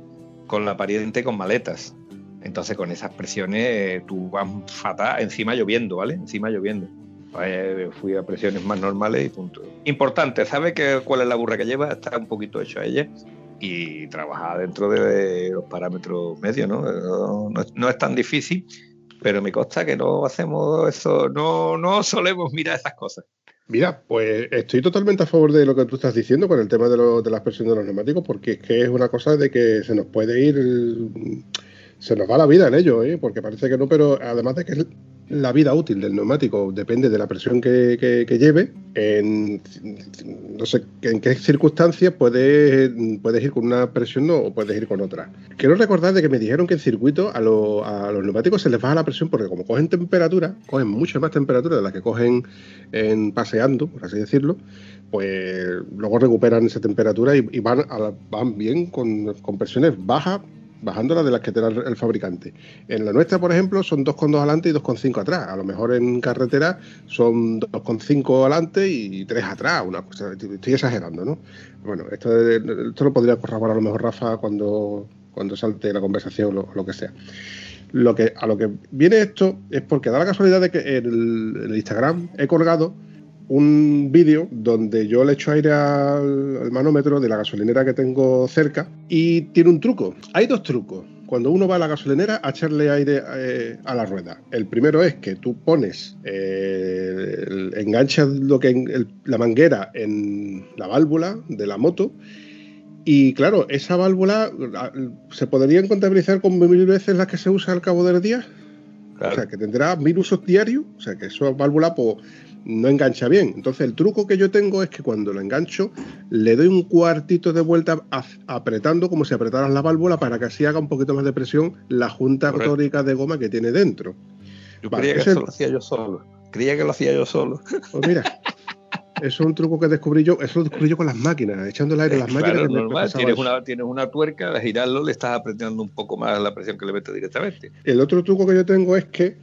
con la pariente con maletas. Entonces con esas presiones tú vas fatal, encima lloviendo, ¿vale? Encima lloviendo. Pues, fui a presiones más normales y punto. Importante, ¿sabe que, cuál es la burra que lleva? Está un poquito hecho a ella y trabajar dentro de los parámetros medios, ¿no? No, no es tan difícil pero me consta que no hacemos eso, no, no solemos mirar esas cosas. Mira, pues estoy totalmente a favor de lo que tú estás diciendo con el tema de, lo, de las presiones de los neumáticos, porque es que es una cosa de que se nos puede ir, se nos va la vida en ello, ¿eh? porque parece que no, pero además de que la vida útil del neumático depende de la presión que, lleve. En, no sé en qué circunstancias puedes, puedes ir con una presión o puedes ir con otra. Quiero recordar de que me dijeron que en circuito a, los neumáticos se les baja la presión porque como cogen temperatura, cogen mucha más temperatura de la que cogen en paseando, por así decirlo, pues luego recuperan esa temperatura y, van, van bien con, con presiones bajas bajándola de las que te da el fabricante. En la nuestra, por ejemplo, son 2,2 adelante y 2,5 atrás. A lo mejor en carretera son 2,5 adelante y 3 atrás. Una cosa, estoy exagerando, ¿no? Bueno, esto, esto lo podría corroborar a lo mejor Rafa cuando, cuando salte la conversación o lo, que sea. Lo que, a lo que viene esto es porque da la casualidad de que en el, Instagram he colgado un vídeo donde yo le echo aire al, manómetro de la gasolinera que tengo cerca y tiene un truco. Hay dos trucos cuando uno va a la gasolinera a echarle aire eh, a la rueda. El primero es que tú pones, eh, enganchas lo que la manguera en la válvula de la moto y claro, esa válvula se podrían contabilizar como mil veces las que se usa al cabo del día. O sea, que tendrá mil usos diarios, o sea, que esa válvula pues, no engancha bien. Entonces el truco que yo tengo es que cuando lo engancho le doy un cuartito de vuelta apretando como si apretaras la válvula para que así haga un poquito más de presión la junta rotórica de goma que tiene dentro. Yo creía que eso lo hacía yo solo. Creía que lo hacía yo solo. [laughs] Pues mira, eso es un truco que descubrí yo, eso lo descubrí yo con las máquinas, echando el aire a las máquinas. normal, tienes una, tienes una tuerca, al girarlo le estás apretando un poco más la presión que le metes directamente. El otro truco que yo tengo es que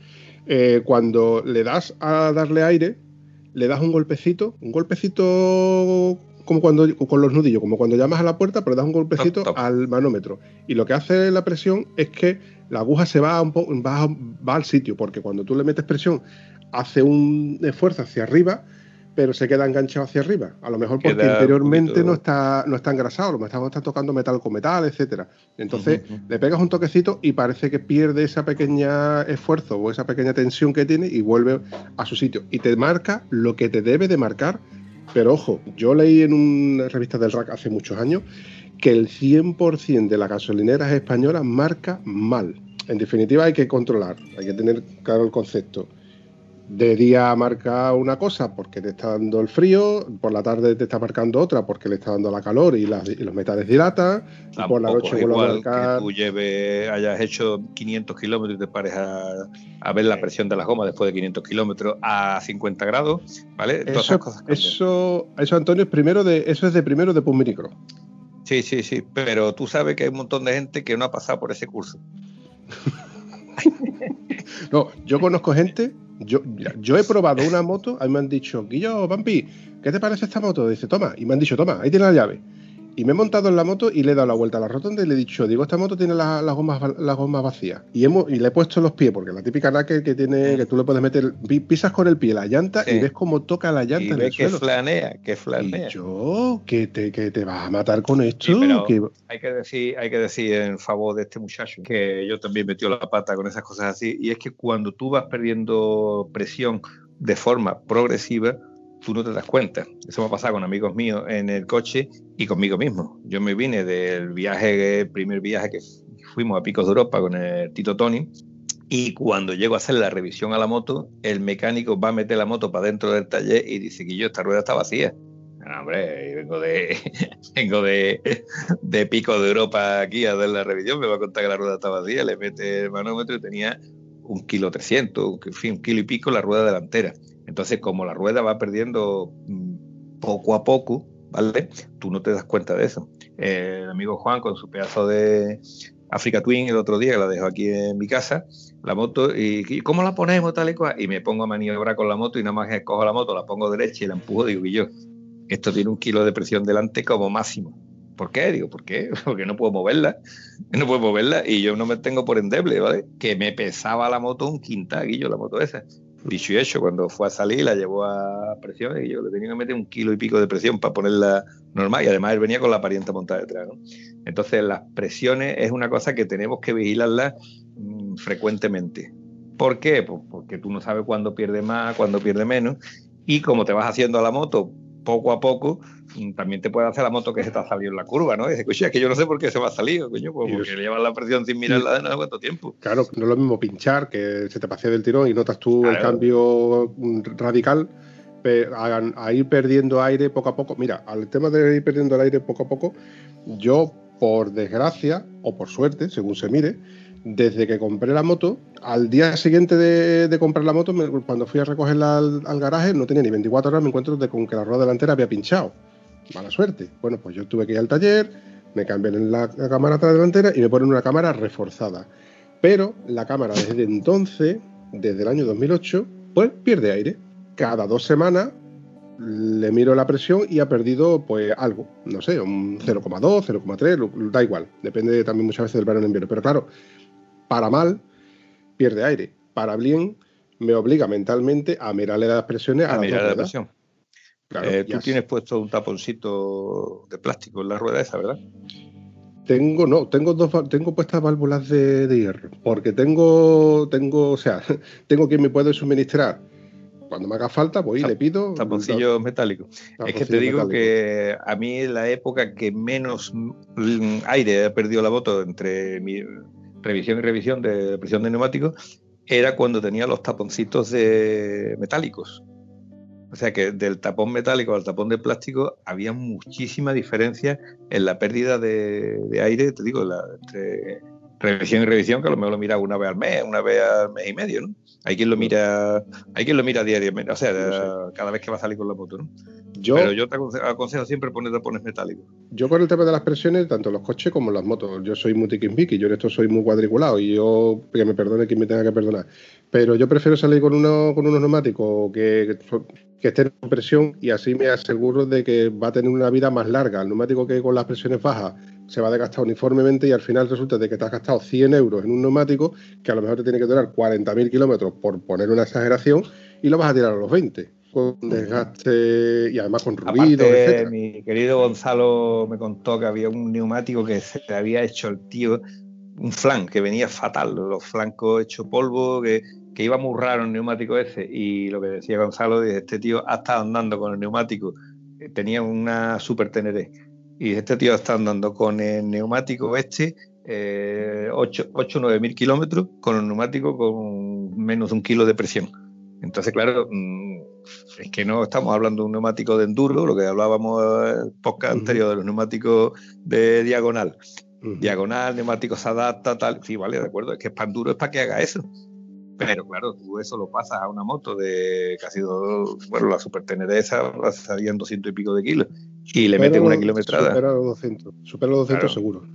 eh, cuando le das a darle aire, le das un golpecito, un golpecito como cuando con los nudillos, como cuando llamas a la puerta, pero das un golpecito al manómetro. Y lo que hace la presión es que la aguja se va, un va, va al sitio, porque cuando tú le metes presión, hace un esfuerzo hacia arriba pero se queda enganchado hacia arriba. A lo mejor porque interiormente no está no está engrasado, lo mejor está tocando metal con metal, etcétera. Entonces le pegas un toquecito y parece que pierde ese pequeña esfuerzo o esa pequeña tensión que tiene y vuelve a su sitio. Y te marca lo que te debe de marcar. Pero ojo, yo leí en una revista del rack hace muchos años que el 100% de las gasolineras españolas marca mal. En definitiva hay que controlar, hay que tener claro el concepto de día marca una cosa porque te está dando el frío, por la tarde te está marcando otra porque le está dando la calor y, los metales dilatan, y por la noche vuelve a marcar. Que tú lleves, hayas hecho 500 kilómetros y te pares a, ver la presión de la goma después de 500 kilómetros a 50 grados, ¿vale? eso, eso, eso, Antonio, es primero de, eso es de primero de Pummiricro. Sí, sí, sí, pero tú sabes que hay un montón de gente que no ha pasado por ese curso. [laughs] no, yo conozco gente yo, yo he probado una moto, ahí me han dicho, Guillo, Vampi, ¿qué te parece esta moto? Dice, toma, y me han dicho, toma, ahí tiene la llave. Y me he montado en la moto y le he dado la vuelta a la rotonda y le he dicho, digo, esta moto tiene las la gomas, las gomas vacías. Y, hemos, y le he puesto los pies, porque la típica náquer que tiene, que tú le puedes meter, pisas con el pie la llanta y ves cómo toca la llanta en el que flanea, que flanea. Y yo, que te, que te vas a matar con esto. hay, que decir, hay que decir en favor de este muchacho que yo también metió la pata con esas cosas así. Y es que cuando tú vas perdiendo presión de forma progresiva, tú no te das cuenta. Eso me ha pasado con amigos míos en el coche y conmigo mismo. Yo me vine del viaje, el primer viaje que fuimos a Picos de Europa con el Tito Tony. Y cuando llego a hacer la revisión a la moto, el mecánico va a meter la moto para dentro del taller y dice que yo, esta rueda está vacía. No, hombre, vengo de [laughs] vengo de, de Pico de Europa aquí a hacer la revisión, me va a contar que la rueda está vacía, le mete el manómetro y tenía un kilo trescientos, en fin, un kilo y pico la rueda delantera. Entonces, como la rueda va perdiendo mm, poco a poco, ¿vale? Tú no te das cuenta de eso. el amigo Juan, con su pedazo de Africa Twin el otro día, la dejó aquí en mi casa, la moto, y, ¿cómo la ponemos tal y cual? Y me pongo a maniobrar con la moto y nada más cojo la moto, la pongo derecha y la empujo, digo, y yo, esto tiene un kilo de presión delante como máximo. ¿Por qué? Digo, ¿por qué? [laughs] Porque no puedo moverla. [laughs] No puedo moverla y yo no me tengo por endeble, ¿vale? Que me pesaba la moto un quintaguillo, la moto esa. Dicho y hecho, cuando fue a salir la llevó a presión y yo le tenía que meter un kilo y pico de presión para ponerla normal y además él venía con la parienta montada detrás. ¿no? Entonces las presiones es una cosa que tenemos que vigilarla mm, frecuentemente. ¿Por qué? Pues porque tú no sabes cuándo pierde más, cuándo pierde menos y como te vas haciendo a la moto poco a poco, también te puede hacer la moto que se te ha salido en la curva, ¿no? Y dices, es que yo no sé por qué se me ha salido, coño, pues porque le llevas la presión sin mirarla de nada cuánto tiempo. Claro, no es lo mismo pinchar, que se te pase del tirón y notas tú el cambio mm, radical, a, ir perdiendo aire poco a poco. Mira, al tema de ir perdiendo el aire poco a poco, yo, por desgracia, o por suerte, según se mire, desde que compré la moto, al día siguiente de, comprar la moto, cuando fui a recogerla al, garaje, no tenía ni 24 horas, me encuentro con que la rueda delantera había pinchado. Mala suerte. Bueno, pues yo tuve que ir al taller, me cambian la, la cámara delantera y me ponen una cámara reforzada. Pero la cámara desde entonces, desde el año 2008, pues pierde aire. Cada dos semanas le miro la presión y ha perdido pues algo, no sé, un 0,2, 0,3, da igual, depende también muchas veces del verano en invierno. Pero claro, para mal, pierde aire. Para bien, me obliga mentalmente a mirarle las presiones a, mirar la presión. Claro, Eh, tú tienes puesto un taponcito de plástico en la rueda esa, ¿verdad? Tengo, no, tengo dos, tengo puestas válvulas de, de hierro, porque tengo, tengo, o sea, [laughs] tengo quien me puede suministrar. Cuando me haga falta, voy y le pido. Taponcillos metálicos. Es que te digo que a mí la época que menos mm, aire ha perdido la moto entre mi revisión y revisión de presión de neumáticos era cuando tenía los taponcitos de metálicos. O sea que del tapón metálico al tapón de plástico había muchísima diferencia en la pérdida de, de aire, te digo, la- entre revisión y revisión, que a lo mejor lo mira una vez al mes, una vez al mes y medio, ¿no? Hay quien lo mira, hay quien lo mira diariamente, o sea, No cada vez que va a salir con la moto, ¿no? Yo, Pero yo te aconse- aconsejo siempre poner tapones metálicos. yo con el tema de las presiones, tanto los coches como las motos, yo soy muy tiquismiqui, yo en esto soy muy cuadriculado y yo, que me perdone quien me tenga que perdonar. Pero yo prefiero salir con, uno, con unos neumáticos que, que estén en presión y así me aseguro de que va a tener una vida más larga. El neumático que con las presiones bajas se va a desgastar uniformemente y al final resulta de que te has gastado 100 euros en un neumático que a lo mejor te tiene que durar 40.000 kilómetros por poner una exageración y lo vas a tirar a los 20 con desgaste y además con ruido, Aparte, etcétera. mi querido Gonzalo me contó que había un neumático que se le había hecho el tío, un flan que venía fatal, los flancos hecho polvo, que, que iba muy raro el neumático ese. Y lo que decía Gonzalo, este tío ha estado andando con el neumático, eh, tenía una Super Teneré, y este tío está andando con el neumático este, eh, 8 o 9 mil kilómetros, con el neumático con menos de un kilo de presión. Entonces, claro, mm, es que no estamos hablando de un neumático de enduro, lo que hablábamos en el podcast Ujú. anterior de los neumáticos de diagonal. Ujú. Diagonal, neumático se adapta, tal. Sí, vale, de acuerdo, es que es para enduro, es para que haga eso. Pero claro, tú eso lo pasas a una moto de casi dos, bueno, la Super Teneré esa la salían 200 y pico de kilos y le metes una kilometrada. Supera los 200. Supera los 200 Claro. seguro.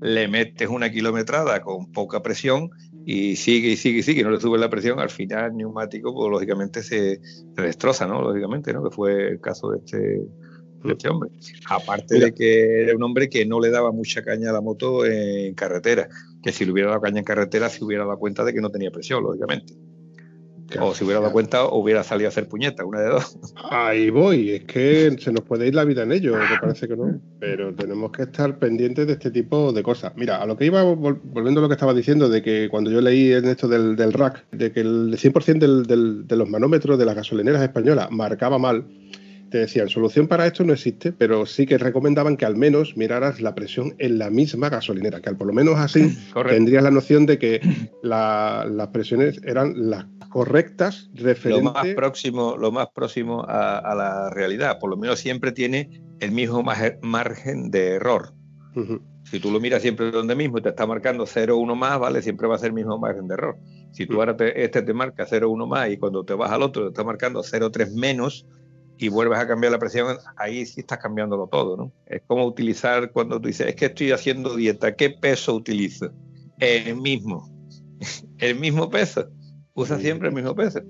le metes una kilometrada con poca presión y sigue y sigue y sigue, y no le sube la presión, al final el neumático, pues lógicamente se, se destroza, ¿no? Lógicamente, ¿no? Que fue el caso de este, de este hombre. Aparte Mira. de que era un hombre que no le daba mucha caña a la moto en carretera, que si le hubiera dado caña en carretera se hubiera dado cuenta de que no tenía presión, lógicamente. O si hubiera dado cuenta, hubiera salido a hacer puñeta, una de dos. Ahí voy, es que se nos puede ir la vida en ello, me parece que no, pero tenemos que estar pendientes de este tipo de cosas. Mira, a lo que iba, vol- volviendo a lo que estaba diciendo, de que cuando yo leí en esto del, del rack, de que el 100% del- del- de los manómetros de las gasolineras españolas marcaba mal, te decían, solución para esto no existe, pero sí que recomendaban que al menos miraras la presión en la misma gasolinera, que al por lo menos así [laughs] Correcto. tendrías la noción de que la- las presiones eran las correctas Lo referente más próximo, lo más próximo a, a la realidad. Por lo menos siempre tiene el mismo marge- margen de error. Si tú lo miras siempre donde mismo y te está marcando 0,1 más, ¿vale? Siempre va a ser el mismo margen de error. Si tú ahora te- este te marca 0,1 más y cuando te vas al otro te está marcando 0,3 menos y vuelves a cambiar la presión, ahí sí estás cambiándolo todo, ¿no? Es como utilizar cuando tú dices, es que estoy haciendo dieta, ¿qué peso utilizo? El mismo. [laughs] El mismo peso. Usa siempre el mismo peso.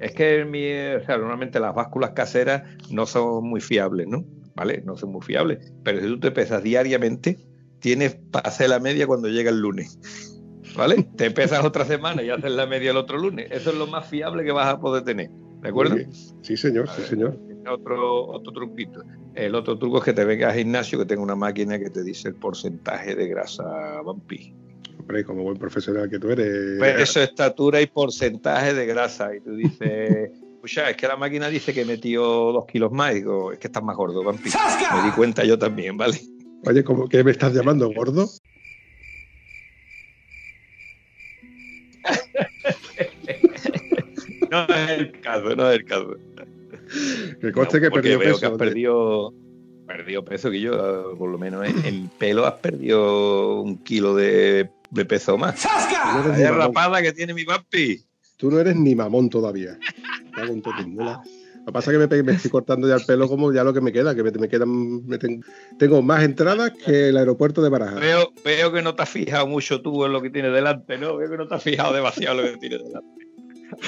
Es que mi, o sea, normalmente las básculas caseras no son muy fiables, ¿no? ¿Vale? No son muy fiables. Pero si tú te pesas diariamente, tienes para hacer la media cuando llega el lunes. [laughs] ¿Vale? Te pesas otra semana y haces la media el otro lunes. Eso es lo más fiable que vas a poder tener. ¿De acuerdo? Sí, señor, sí, señor. Otro, otro truquito. El otro truco es que te vengas al gimnasio que tenga una máquina que te dice el porcentaje de grasa vampi. Hombre, como buen profesional que tú eres. Peso, estatura y porcentaje de grasa. Y tú dices, [laughs] escucha, es que la máquina dice que metió dos kilos más. Y digo, es que estás más gordo, vampi. Me di cuenta yo también, ¿vale? Oye, ¿cómo que me estás llamando gordo? [laughs] No es el caso, no es el caso. Que conste No, que porque perdió veo peso. que has perdido, perdido peso, que yo, por lo menos en, en pelo has perdido un kilo de, de peso más. Tú no rapada que tiene mi papi. Tú no eres ni mamón todavía. Lo que pasa es que me, estoy cortando ya el pelo como ya lo que me queda, que me, me quedan, me ten- tengo más entradas que el aeropuerto de Barajas. Veo, veo que no te has fijado mucho tú en lo que tienes delante, ¿no? Veo que no te has fijado demasiado en lo que tienes delante.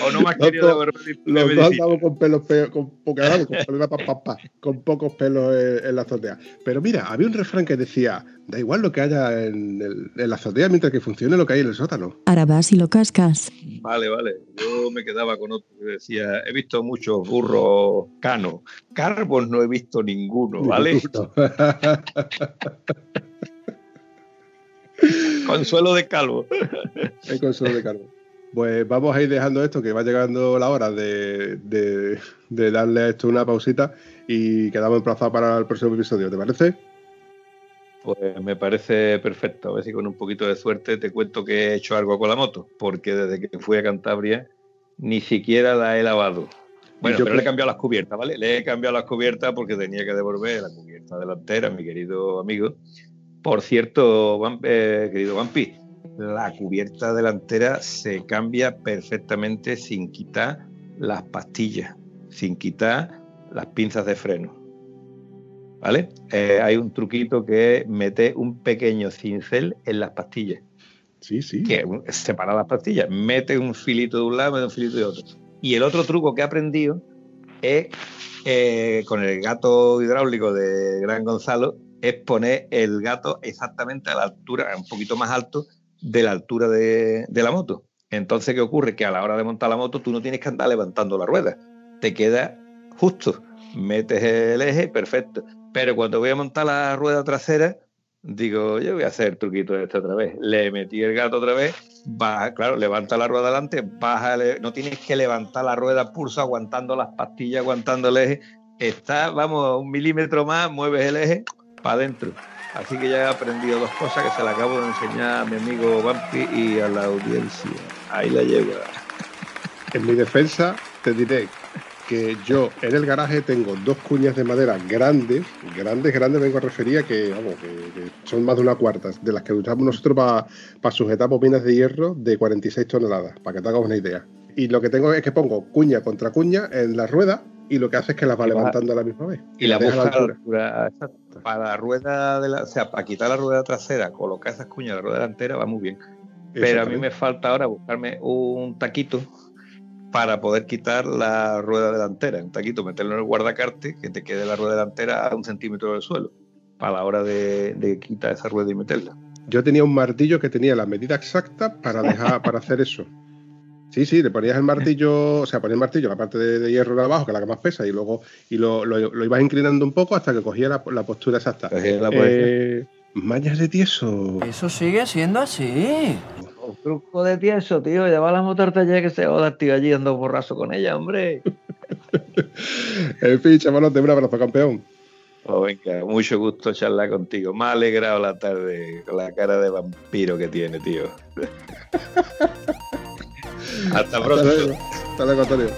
O no me has Los querido devolver Los dos andamos con pelos pe- con, poca- andamos con, pelos, pa, pa, pa, con pocos pelos en, en la azotea. Pero mira, había un refrán que decía, da igual lo que haya en, el- en la azotea mientras que funcione lo que hay en el sótano. Ahora vas y lo cascas. Vale, vale. Yo me quedaba con otro que decía, he visto muchos burros canos. Carbos no he visto ninguno, ¿vale? [laughs] consuelo de calvo. El consuelo de calvo. Pues vamos a ir dejando esto, que va llegando la hora de, de darle a esto una pausita y quedamos emplazados para el próximo episodio, ¿te parece? Pues me parece perfecto. A ver si con un poquito de suerte te cuento que he hecho algo con la moto, porque desde que fui a Cantabria ni siquiera la he lavado. Bueno, pero le he cambiado las cubiertas, ¿vale? Le he cambiado las cubiertas porque tenía que devolver la cubierta delantera, mi querido amigo. Por cierto, eh, querido Vampi, la cubierta delantera se cambia perfectamente sin quitar las pastillas, sin quitar las pinzas de freno. ¿Vale? Eh, hay un truquito que es meter un pequeño cincel en las pastillas. Sí, sí. Que separa las pastillas. Mete un filito de un lado, mete un filito de otro. Y el otro truco que he aprendido es eh, con el gato hidráulico de Gran Gonzalo, es poner el gato exactamente a la altura, un poquito más alto de la altura de, la moto. Entonces, ¿qué ocurre? Que a la hora de montar la moto tú no tienes que andar levantando la rueda. Te queda justo. Metes el eje, perfecto. Pero cuando voy a montar la rueda trasera, digo, yo voy a hacer el truquito de este otra vez. Le metí el gato otra vez, baja, claro, levanta la rueda adelante, baja, no tienes que levantar la rueda pulso aguantando las pastillas, aguantando el eje. Está, vamos, un milímetro más, mueves el eje para adentro. Así que ya he aprendido dos cosas que se las acabo de enseñar a mi amigo Vampi y a la audiencia. Ahí la lleva. En mi defensa, te diré que yo en el garaje tengo dos cuñas de madera grandes, grandes, grandes, vengo a referir a que, son más de una cuarta, de las que usamos nosotros para sujetar bobinas de hierro de 46 toneladas, para que te hagas una idea. Y lo que tengo es que pongo cuña contra cuña en la rueda y lo que hace es que las va levantando a la misma vez. Y, la deja a la altura. Para la rueda de la, o sea, para quitar la rueda trasera, colocar esas cuñas en la rueda delantera va muy bien. Pero a mí me falta ahora buscarme un taquito para poder quitar la rueda delantera. Un taquito, meterlo en el guardacarte, que te quede la rueda delantera a un centímetro del suelo, para la hora de, quitar esa rueda y meterla. Yo tenía un martillo que tenía la medida exacta para dejar, para hacer eso. Sí, sí, le ponías el martillo, o sea, ponías el martillo, la parte de, hierro de abajo, que es la que más pesa, y luego y lo, lo, ibas inclinando un poco hasta que cogía la, postura exacta. Eh, mañas de tieso. Eso sigue siendo así truco de tieso, tío. Lleva la motor taller que se joda, tío, allí dando borrazo con ella, hombre. [laughs] en fin, chavalos, de un abrazo, campeón. Oh, venga, mucho gusto charlar contigo. Me ha alegrado la tarde con la cara de vampiro que tiene, tío. [laughs] Hasta pronto. Hasta luego, Antonio.